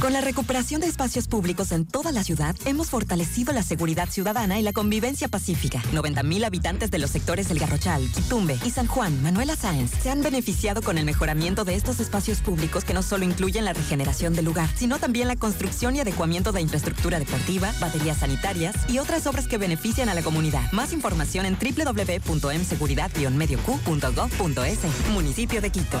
Con la recuperación de espacios públicos en toda la ciudad, hemos fortalecido la seguridad ciudadana y la convivencia pacífica. 90.000 habitantes de los sectores El Garrochal, Quitumbe y San Juan, Manuela Sáenz, se han beneficiado con el mejoramiento de estos espacios públicos que no solo incluyen la regeneración del lugar, sino también la construcción y adecuamiento de infraestructura deportiva, baterías sanitarias y otras obras que benefician a la comunidad. Más información en www.mseguridad-medioq.gov.es. Municipio de Quito.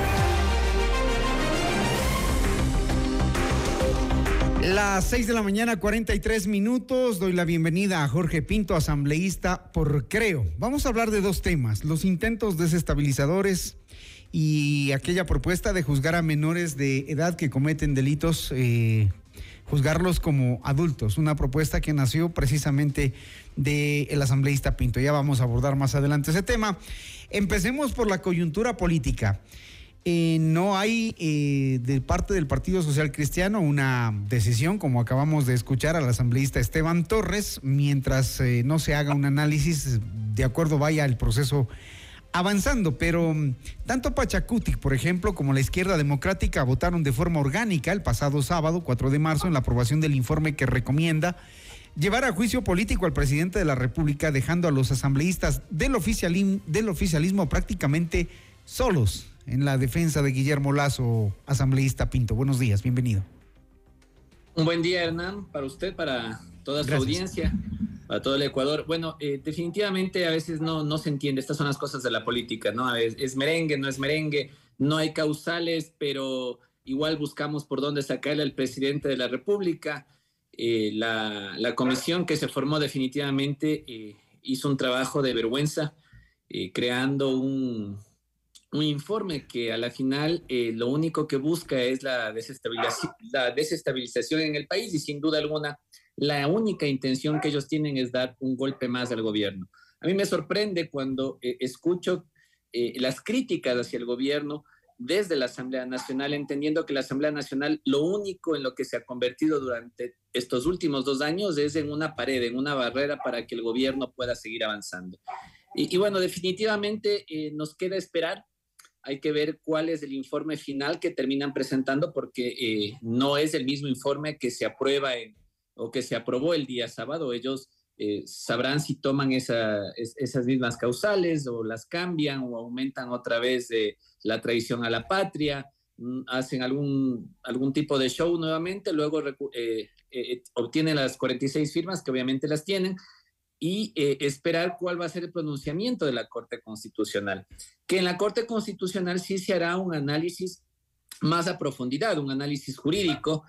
Las 6 de la mañana, 43 minutos. Doy la bienvenida a Jorge Pinto, asambleísta por Creo. Vamos a hablar de dos temas: los intentos desestabilizadores y aquella propuesta de juzgar a menores de edad que cometen delitos, eh, juzgarlos como adultos. Una propuesta que nació precisamente del asambleísta Pinto. Ya vamos a abordar más adelante ese tema. Empecemos por la coyuntura política. Eh, no hay eh, de parte del Partido Social Cristiano una decisión, como acabamos de escuchar al asambleísta Esteban Torres, mientras eh, no se haga un análisis, de acuerdo vaya el proceso avanzando. Pero mm, tanto Pachacutic, por ejemplo, como la izquierda democrática votaron de forma orgánica el pasado sábado, 4 de marzo, en la aprobación del informe que recomienda llevar a juicio político al presidente de la República, dejando a los asambleístas del, oficialismo, del oficialismo prácticamente solos en la defensa de Guillermo Lazo, asambleísta Pinto. Buenos días, bienvenido. Un buen día, Hernán, para usted, para toda su Gracias. audiencia, para todo el Ecuador. Bueno, eh, definitivamente a veces no, no se entiende, estas son las cosas de la política, ¿no? Es, es merengue, no es merengue, no hay causales, pero igual buscamos por dónde sacarle al presidente de la República. Eh, la, la comisión que se formó definitivamente eh, hizo un trabajo de vergüenza, eh, creando un, un informe que a la final eh, lo único que busca es la desestabilización, en el país y sin duda alguna la única intención que ellos tienen es dar un golpe más al gobierno. A mí me sorprende cuando eh, escucho eh, las críticas hacia el gobierno desde la Asamblea Nacional, entendiendo que la Asamblea Nacional lo único en lo que se ha convertido durante estos últimos dos años es en una pared, en una barrera para que el gobierno pueda seguir avanzando. Y, y bueno, definitivamente nos queda esperar. Hay que ver cuál es el informe final que terminan presentando porque eh, no es el mismo informe que se aprueba en, o que se aprobó el día sábado. Ellos eh, sabrán si toman esa, es- esas mismas causales o las cambian o aumentan otra vez eh, la traición a la patria, mm, hacen algún, algún tipo de show nuevamente, luego recu- eh, eh, obtienen las 46 firmas, que obviamente las tienen, y eh, esperar cuál va a ser el pronunciamiento de la Corte Constitucional. Que en la Corte Constitucional sí se hará un análisis más a profundidad, un análisis jurídico,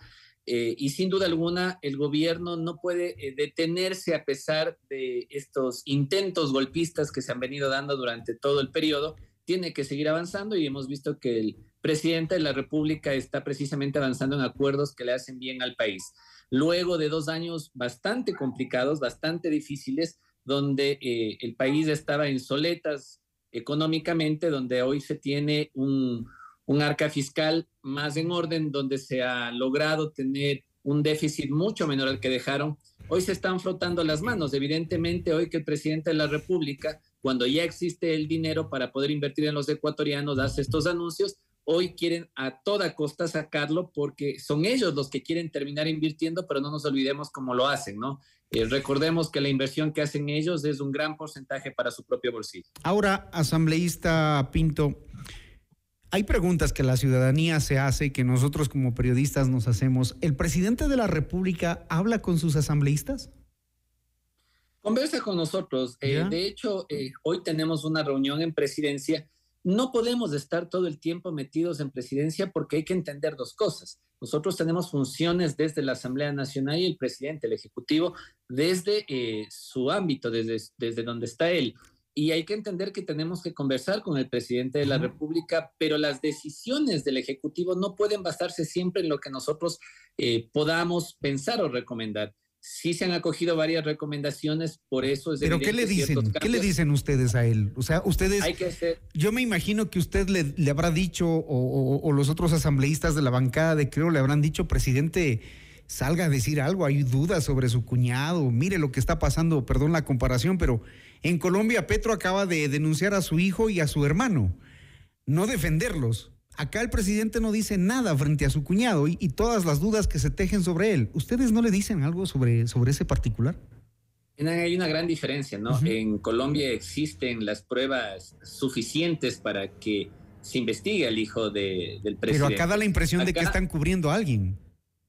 eh, y sin duda alguna el gobierno no puede eh, detenerse a pesar de estos intentos golpistas que se han venido dando durante todo el periodo, tiene que seguir avanzando y hemos visto que el presidente de la República está precisamente avanzando en acuerdos que le hacen bien al país. Luego de dos años bastante complicados, bastante difíciles, donde eh, el país estaba en soletas económicamente, donde hoy se tiene un, un arca fiscal más en orden, donde se ha logrado tener un déficit mucho menor al que dejaron. Hoy se están frotando las manos. Evidentemente, hoy que el presidente de la República, cuando ya existe el dinero para poder invertir en los ecuatorianos, hace estos anuncios, hoy quieren a toda costa sacarlo porque son ellos los que quieren terminar invirtiendo, pero no nos olvidemos cómo lo hacen, ¿no? Eh, recordemos que la inversión que hacen ellos es un gran porcentaje para su propio bolsillo. Ahora, asambleísta Pinto, hay preguntas que la ciudadanía se hace y que nosotros como periodistas nos hacemos. ¿El presidente de la República habla con sus asambleístas? Conversa con nosotros. Eh, de hecho, eh, hoy tenemos una reunión en presidencia. No podemos estar todo el tiempo metidos en presidencia porque hay que entender dos cosas. Nosotros tenemos funciones desde la Asamblea Nacional y el presidente, el Ejecutivo, desde eh, su ámbito, desde, desde donde está él. Y hay que entender que tenemos que conversar con el presidente de la República, pero las decisiones del Ejecutivo no pueden basarse siempre en lo que nosotros eh, podamos pensar o recomendar. Sí se han acogido varias recomendaciones, por eso es ¿Pero qué le dicen? ¿Qué le dicen ustedes a él? O sea, ustedes... Hay que hacer, Yo me imagino que usted le, le habrá dicho, o, o- o los otros asambleístas de la bancada de Creo le habrán dicho, presidente, salga a decir algo, hay dudas sobre su cuñado, mire lo que está pasando, perdón la comparación, pero en Colombia Petro acaba de denunciar a su hijo y a su hermano, no defenderlos. Acá el presidente no dice nada frente a su cuñado y, y todas las dudas que se tejen sobre él. ¿Ustedes no le dicen algo sobre, sobre ese particular? hay una gran diferencia, ¿no? En Colombia existen las pruebas suficientes para que se investigue al hijo de- del presidente. Pero acá da la impresión de que están cubriendo a alguien.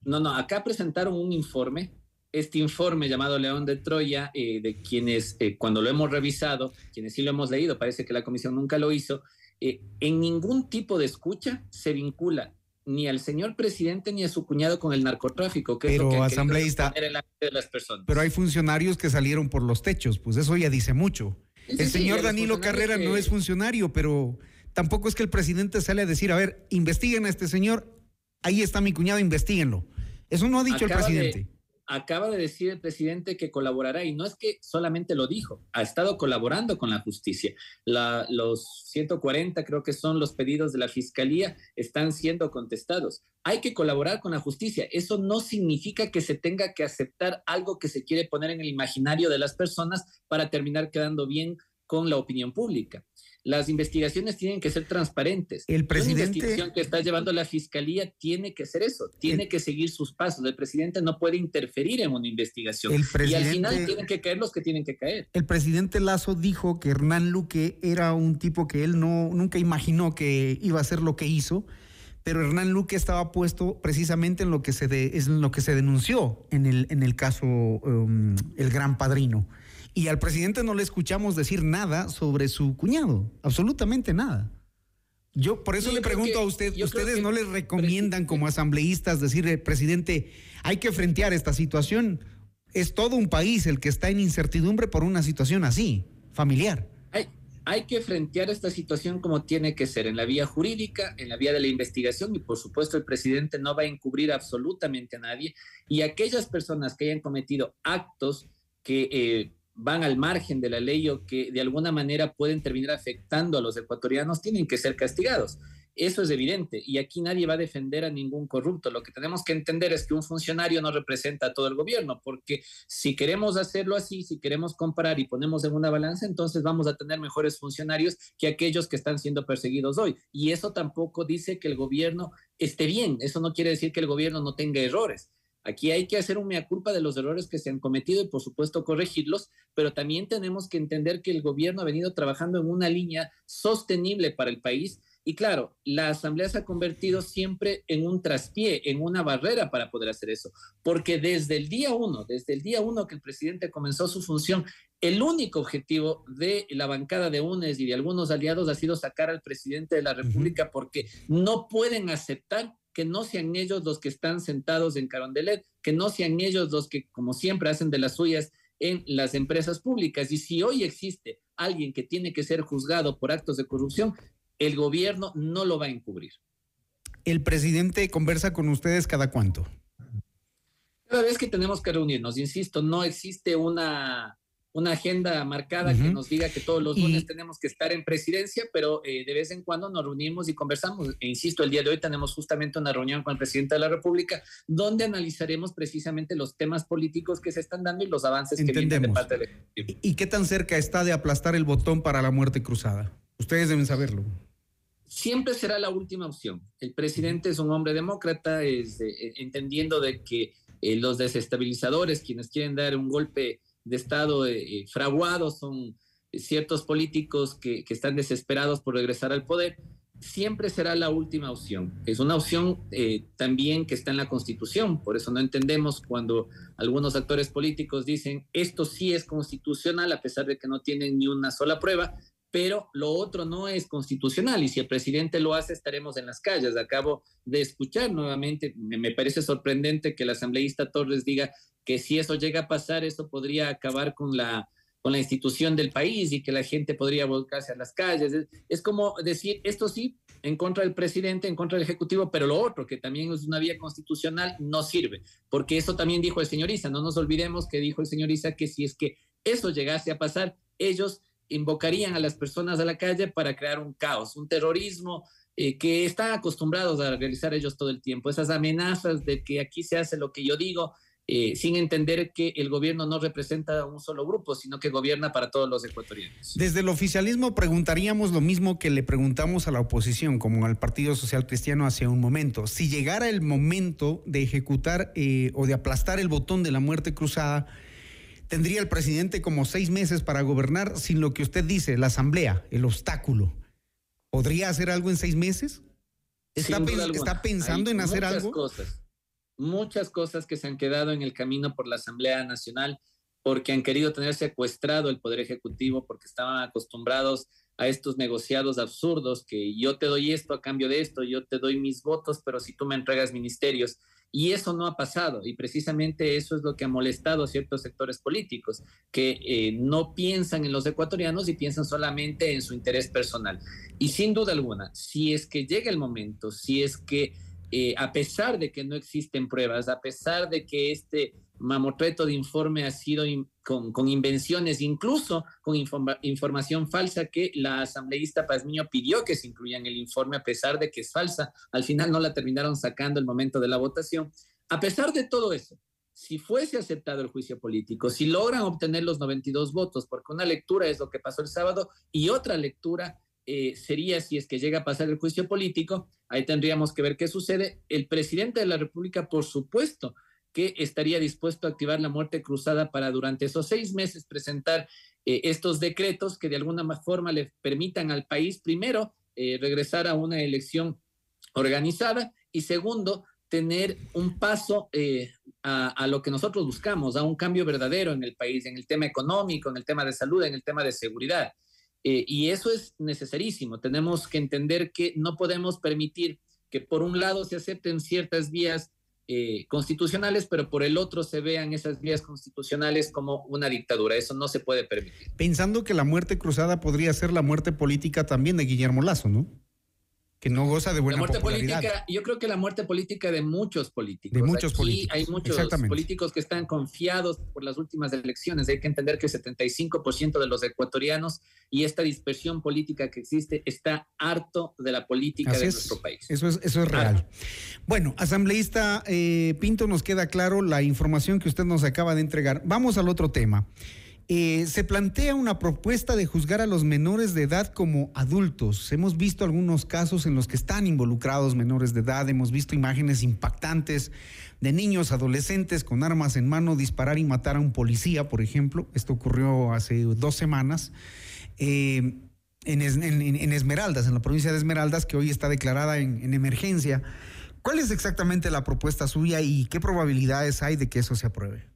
No, no, acá presentaron un informe, este informe llamado León de Troya, eh, de quienes, eh, cuando lo hemos revisado, quienes sí lo hemos leído, parece que la comisión nunca lo hizo, eh, en ningún tipo de escucha se vincula ni al señor presidente ni a su cuñado con el narcotráfico, que es Pero, lo que asambleísta, en la de las personas. Pero hay funcionarios que salieron por los techos, pues eso ya dice mucho. Sí, el sí, señor Danilo Carrera no es funcionario, pero tampoco es que el presidente sale a decir, a ver, investiguen a este señor, ahí está mi cuñado, investiguenlo. Eso no ha dicho Acaba el de- presidente. Acaba de decir el presidente que colaborará y no es que solamente lo dijo, ha estado colaborando con la justicia. La- los 140 creo que son los pedidos de la fiscalía están siendo contestados. Hay que colaborar con la justicia. Eso no significa que se tenga que aceptar algo que se quiere poner en el imaginario de las personas para terminar quedando bien con la opinión pública. Las investigaciones tienen que ser transparentes. El Una presidente- investigación que está llevando la fiscalía tiene que ser eso, tiene que seguir sus pasos. El presidente no puede interferir en una investigación. El Y al final tienen que caer los que tienen que caer. El presidente Lazo dijo que Hernán Luque era un tipo que él no nunca imaginó que iba a hacer lo que hizo, pero Hernán Luque estaba puesto precisamente en lo que se de- es en lo que se denunció en el en el caso um, el Gran Padrino. Y al presidente no le escuchamos decir nada sobre su cuñado, absolutamente nada. Yo por eso Sí, le pregunto que- a usted, ¿ustedes no le recomiendan como asambleístas decirle, presidente, hay que frentear esta situación? Es todo un país el que está en incertidumbre por una situación así, familiar. Hay, hay que frentear esta situación como tiene que ser, en la vía jurídica, en la vía de la investigación y por supuesto el presidente no va a encubrir absolutamente a nadie y aquellas personas que hayan cometido actos que eh, van al margen de la ley o que de alguna manera pueden terminar afectando a los ecuatorianos tienen que ser castigados. Eso es evidente y aquí nadie va a defender a ningún corrupto. Lo que tenemos que entender es que un funcionario no representa a todo el gobierno, porque si queremos hacerlo así, si queremos comparar y ponemos en una balanza, entonces vamos a tener mejores funcionarios que aquellos que están siendo perseguidos hoy. Y eso tampoco dice que el gobierno esté bien, eso no quiere decir que el gobierno no tenga errores. Aquí hay que hacer un mea culpa de los errores que se han cometido y por supuesto corregirlos, pero también tenemos que entender que el gobierno ha venido trabajando en una línea sostenible para el país. Y claro, la Asamblea se ha convertido siempre en un traspié, en una barrera para poder hacer eso, porque desde el día uno, desde el día uno que el presidente comenzó su función, el único objetivo de la bancada de UNES y de algunos aliados ha sido sacar al presidente de la República porque no pueden aceptar que no sean ellos los que están sentados en Carondelet, que no sean ellos los que, como siempre, hacen de las suyas en las empresas públicas. Y si hoy existe alguien que tiene que ser juzgado por actos de corrupción, el gobierno no lo va a encubrir. ¿El presidente conversa con ustedes cada cuánto? Cada vez que tenemos que reunirnos, insisto, no existe una, una agenda marcada que nos diga que todos los lunes tenemos que estar en presidencia, pero eh, de vez en cuando nos reunimos y conversamos. E insisto, el día de hoy tenemos justamente una reunión con el presidente de la República donde analizaremos precisamente los temas políticos que se están dando y los avances que vienen de parte del Ejecutivo. ¿Y qué tan cerca está de aplastar el botón para la muerte cruzada? Ustedes deben saberlo. Siempre será la última opción. El presidente es un hombre demócrata, es, eh, entendiendo de que eh, los desestabilizadores, quienes quieren dar un golpe de Estado eh, fraguado, son ciertos políticos que, que, están desesperados por regresar al poder, siempre será la última opción. Es una opción también que está en la Constitución, por eso no entendemos cuando algunos actores políticos dicen esto sí es constitucional a pesar de que no tienen ni una sola prueba, pero lo otro no es constitucional y si el presidente lo hace estaremos en las calles. Acabo de escuchar nuevamente, me, parece sorprendente que el asambleísta Torres diga que si eso llega a pasar, eso podría acabar con la, con la institución del país y que la gente podría volcarse a las calles. Es, es, como decir, esto sí, en contra del presidente, en contra del Ejecutivo, pero lo otro, que también es una vía constitucional, no sirve, porque eso también dijo el señor Isa. No nos olvidemos que dijo el señor Isa que si es que eso llegase a pasar, ellos invocarían a las personas a la calle para crear un caos, un terrorismo eh, que están acostumbrados a realizar ellos todo el tiempo. Esas amenazas de que aquí se hace lo que yo digo, eh, sin entender que el gobierno no representa a un solo grupo, sino que gobierna para todos los ecuatorianos. Desde el oficialismo preguntaríamos lo mismo que le preguntamos a la oposición, como al Partido Social Cristiano hace un momento. Si llegara el momento de ejecutar eh, o de aplastar el botón de la muerte cruzada, tendría el presidente como seis meses para gobernar sin lo que usted dice, la asamblea, el obstáculo. ¿Podría hacer algo en seis meses? ¿Está, está pensando en hacer algo? Cosas, muchas cosas que se han quedado en el camino por la Asamblea Nacional porque han querido tener secuestrado el Poder Ejecutivo, porque estaban acostumbrados a estos negociados absurdos que yo te doy esto a cambio de esto, yo te doy mis votos, pero si tú me entregas ministerios. Y eso no ha pasado, y precisamente eso es lo que ha molestado a ciertos sectores políticos, que eh, no piensan en los ecuatorianos y piensan solamente en su interés personal. Y sin duda alguna, si es que llega el momento, si es que eh, a pesar de que no existen pruebas, a pesar de que este mamotreto de informe ha sido con, invenciones, incluso con información falsa que la asambleísta Pazmiño pidió que se incluya en el informe, a pesar de que es falsa. Al final no la terminaron sacando el momento de la votación. A pesar de todo eso, si fuese aceptado el juicio político, si logran obtener los 92 votos, porque una lectura es lo que pasó el sábado y otra lectura eh, sería si es que llega a pasar el juicio político, ahí tendríamos que ver qué sucede. El presidente de la República, por supuesto, que estaría dispuesto a activar la muerte cruzada para durante esos seis meses presentar eh, estos decretos que de alguna forma le permitan al país, primero, eh, regresar a una elección organizada y segundo, tener un paso eh, a, lo que nosotros buscamos, a un cambio verdadero en el país, en el tema económico, en el tema de salud, en el tema de seguridad. y eso es necesarísimo. Tenemos que entender que no podemos permitir que por un lado se acepten ciertas vías eh, constitucionales, pero por el otro se vean esas vías constitucionales como una dictadura. Eso no se puede permitir. Pensando que la muerte cruzada podría ser la muerte política también de Guillermo Lazo, ¿no? Que no goza de buena la muerte popularidad. política, yo creo que la muerte política de muchos políticos. De muchos Aquí políticos, Hay muchos políticos que están confiados por las últimas elecciones. Hay que entender que el 75% de los ecuatorianos y esta dispersión política que existe está harto de la política Así de es. nuestro país. Eso es, eso es real. Bueno, asambleísta eh, Pinto, nos queda claro la información que usted nos acaba de entregar. Vamos al otro tema. Eh, se plantea una propuesta de juzgar a los menores de edad como adultos. Hemos visto algunos casos en los que están involucrados menores de edad, hemos visto imágenes impactantes de niños, adolescentes con armas en mano disparar y matar a un policía, por ejemplo. Esto ocurrió hace dos semanas. Eh, en, Es- en- en- en Esmeraldas, en la provincia de Esmeraldas, que hoy está declarada en emergencia. ¿Cuál es exactamente la propuesta suya y qué probabilidades hay de que eso se apruebe?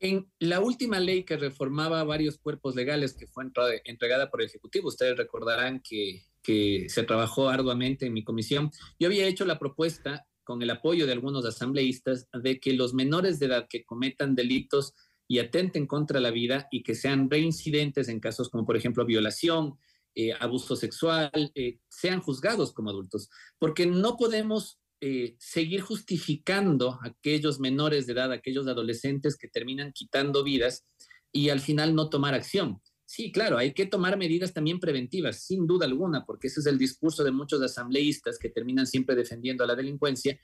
En la última ley que reformaba varios cuerpos legales que fue entregada por el Ejecutivo, ustedes recordarán que, que se trabajó arduamente en mi comisión, yo había hecho la propuesta con el apoyo de algunos asambleístas de que los menores de edad que cometan delitos y atenten contra la vida y que sean reincidentes en casos como por ejemplo violación, eh, abuso sexual, eh, sean juzgados como adultos, porque no podemos eh, seguir justificando a aquellos menores de edad, aquellos adolescentes que terminan quitando vidas y al final no tomar acción. Sí, claro, hay que tomar medidas también preventivas, sin duda alguna, porque ese es el discurso de muchos asambleístas que terminan siempre defendiendo a la delincuencia.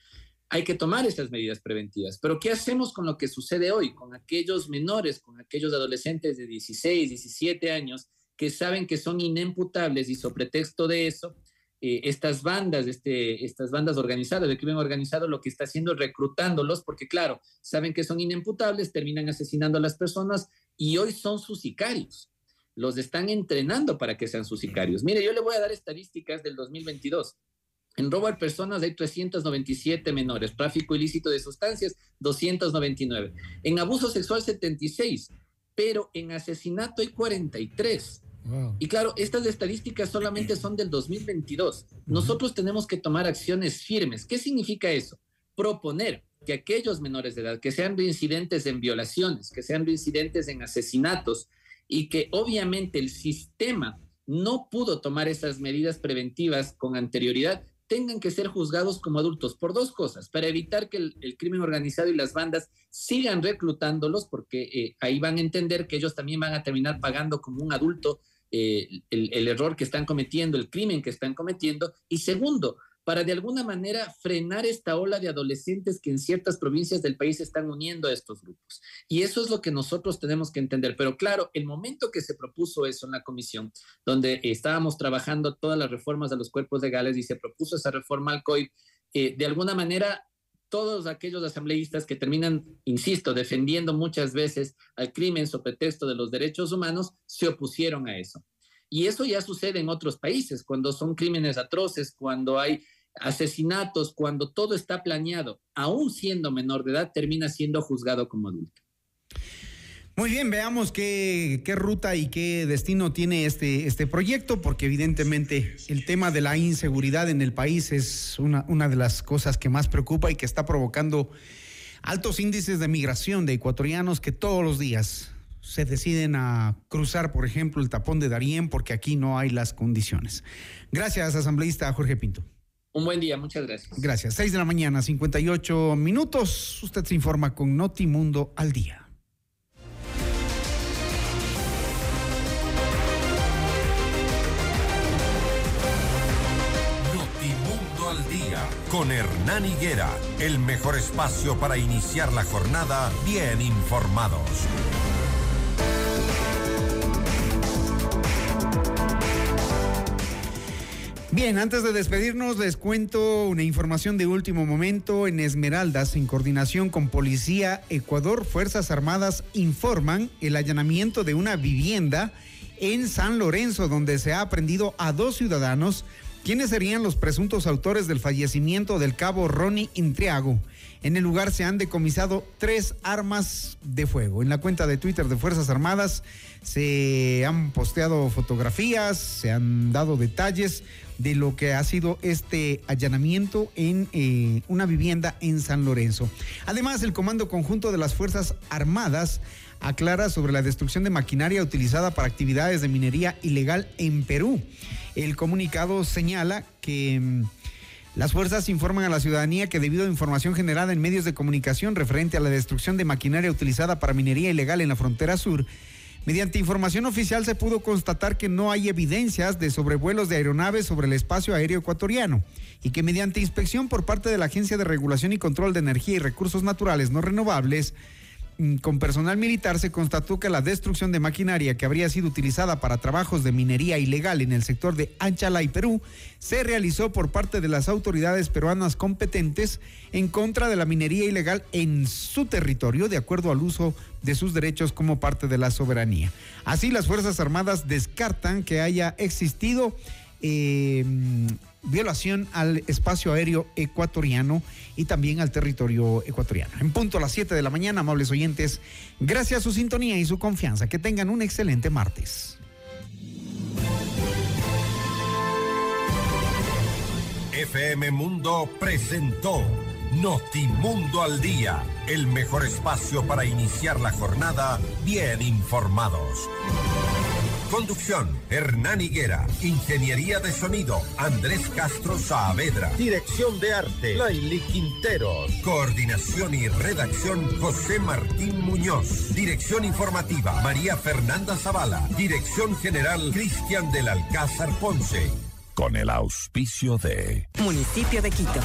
Hay que tomar estas medidas preventivas. Pero ¿qué hacemos con lo que sucede hoy, con aquellos menores, con aquellos adolescentes de 16, 17 años que saben que son inimputables y sobre pretexto de eso eh, estas bandas, este, estas bandas organizadas, de crimen organizado, lo que está haciendo es reclutándolos, porque claro, saben que son inimputables, terminan asesinando a las personas y hoy son sus sicarios. Los están entrenando para que sean sus sicarios. Mire, yo le voy a dar estadísticas del 2022. En robo a personas hay 397 menores, tráfico ilícito de sustancias 299, en abuso sexual 76, pero en asesinato hay 43. Y claro, estas estadísticas solamente son del 2022. Nosotros tenemos que tomar acciones firmes. ¿Qué significa eso? Proponer que aquellos menores de edad que sean reincidentes en violaciones, que sean reincidentes en asesinatos y que obviamente el sistema no pudo tomar esas medidas preventivas con anterioridad, tengan que ser juzgados como adultos por dos cosas, para evitar que el, el crimen organizado y las bandas sigan reclutándolos, porque eh, ahí van a entender que ellos también van a terminar pagando como un adulto eh, el, error que están cometiendo, el crimen que están cometiendo. Y segundo, para de alguna manera frenar esta ola de adolescentes que en ciertas provincias del país se están uniendo a estos grupos. Y eso es lo que nosotros tenemos que entender. Pero claro, el momento que se propuso eso en la comisión, donde estábamos trabajando todas las reformas de los cuerpos legales y se propuso esa reforma al COIP, eh, de alguna manera todos aquellos asambleístas que terminan, insisto, defendiendo muchas veces al crimen sobre pretexto de los derechos humanos, se opusieron a eso. Y eso ya sucede en otros países, cuando son crímenes atroces, cuando hay asesinatos, cuando todo está planeado, aún siendo menor de edad, termina siendo juzgado como adulto. Muy bien, veamos qué, qué ruta y qué destino tiene este, este proyecto, porque evidentemente el tema de la inseguridad en el país es una, una de las cosas que más preocupa y que está provocando altos índices de migración de ecuatorianos que todos los días se deciden a cruzar, por ejemplo, el tapón de Darién, porque aquí no hay las condiciones. Gracias, asambleísta Jorge Pinto. Un buen día, muchas gracias. Gracias. 6 de la mañana, 58 minutos. Usted se informa con Notimundo al día. Con Hernán Higuera, el mejor espacio para iniciar la jornada bien informados. Bien, antes de despedirnos, les cuento una información de último momento. En Esmeraldas, en coordinación con Policía Ecuador, Fuerzas Armadas informan el allanamiento de una vivienda en San Lorenzo, donde se ha aprendido a dos ciudadanos, quienes serían los presuntos autores del fallecimiento del cabo Ronnie Intriago. En el lugar se han decomisado tres armas de fuego. En la cuenta de Twitter de Fuerzas Armadas se han posteado fotografías, se han dado detalles de lo que ha sido este allanamiento en eh, una vivienda en San Lorenzo. Además, el Comando Conjunto de las Fuerzas Armadas aclara sobre la destrucción de maquinaria utilizada para actividades de minería ilegal en Perú. El comunicado señala que mm, las fuerzas informan a la ciudadanía que debido a información generada en medios de comunicación referente a la destrucción de maquinaria utilizada para minería ilegal en la frontera sur, mediante información oficial se pudo constatar que no hay evidencias de sobrevuelos de aeronaves sobre el espacio aéreo ecuatoriano y que mediante inspección por parte de la Agencia de Regulación y Control de Energía y Recursos Naturales No Renovables, con personal militar se constató que la destrucción de maquinaria que habría sido utilizada para trabajos de minería ilegal en el sector de Anchalay, Perú, se realizó por parte de las autoridades peruanas competentes en contra de la minería ilegal en su territorio, de acuerdo al uso de sus derechos como parte de la soberanía. Así, las Fuerzas Armadas descartan que haya existido eh, violación al espacio aéreo ecuatoriano y también al territorio ecuatoriano. En punto a las 7 de la mañana, amables oyentes, gracias a su sintonía y su confianza. Que tengan un excelente martes. FM Mundo presentó Notimundo al Día, el mejor espacio para iniciar la jornada bien informados. Conducción, Hernán Higuera. Ingeniería de sonido, Andrés Castro Saavedra. Dirección de arte, Laili Quinteros. Coordinación y redacción, José Martín Muñoz. Dirección informativa, María Fernanda Zavala. Dirección general, Cristian del Alcázar Ponce. Con el auspicio de Municipio de Quito.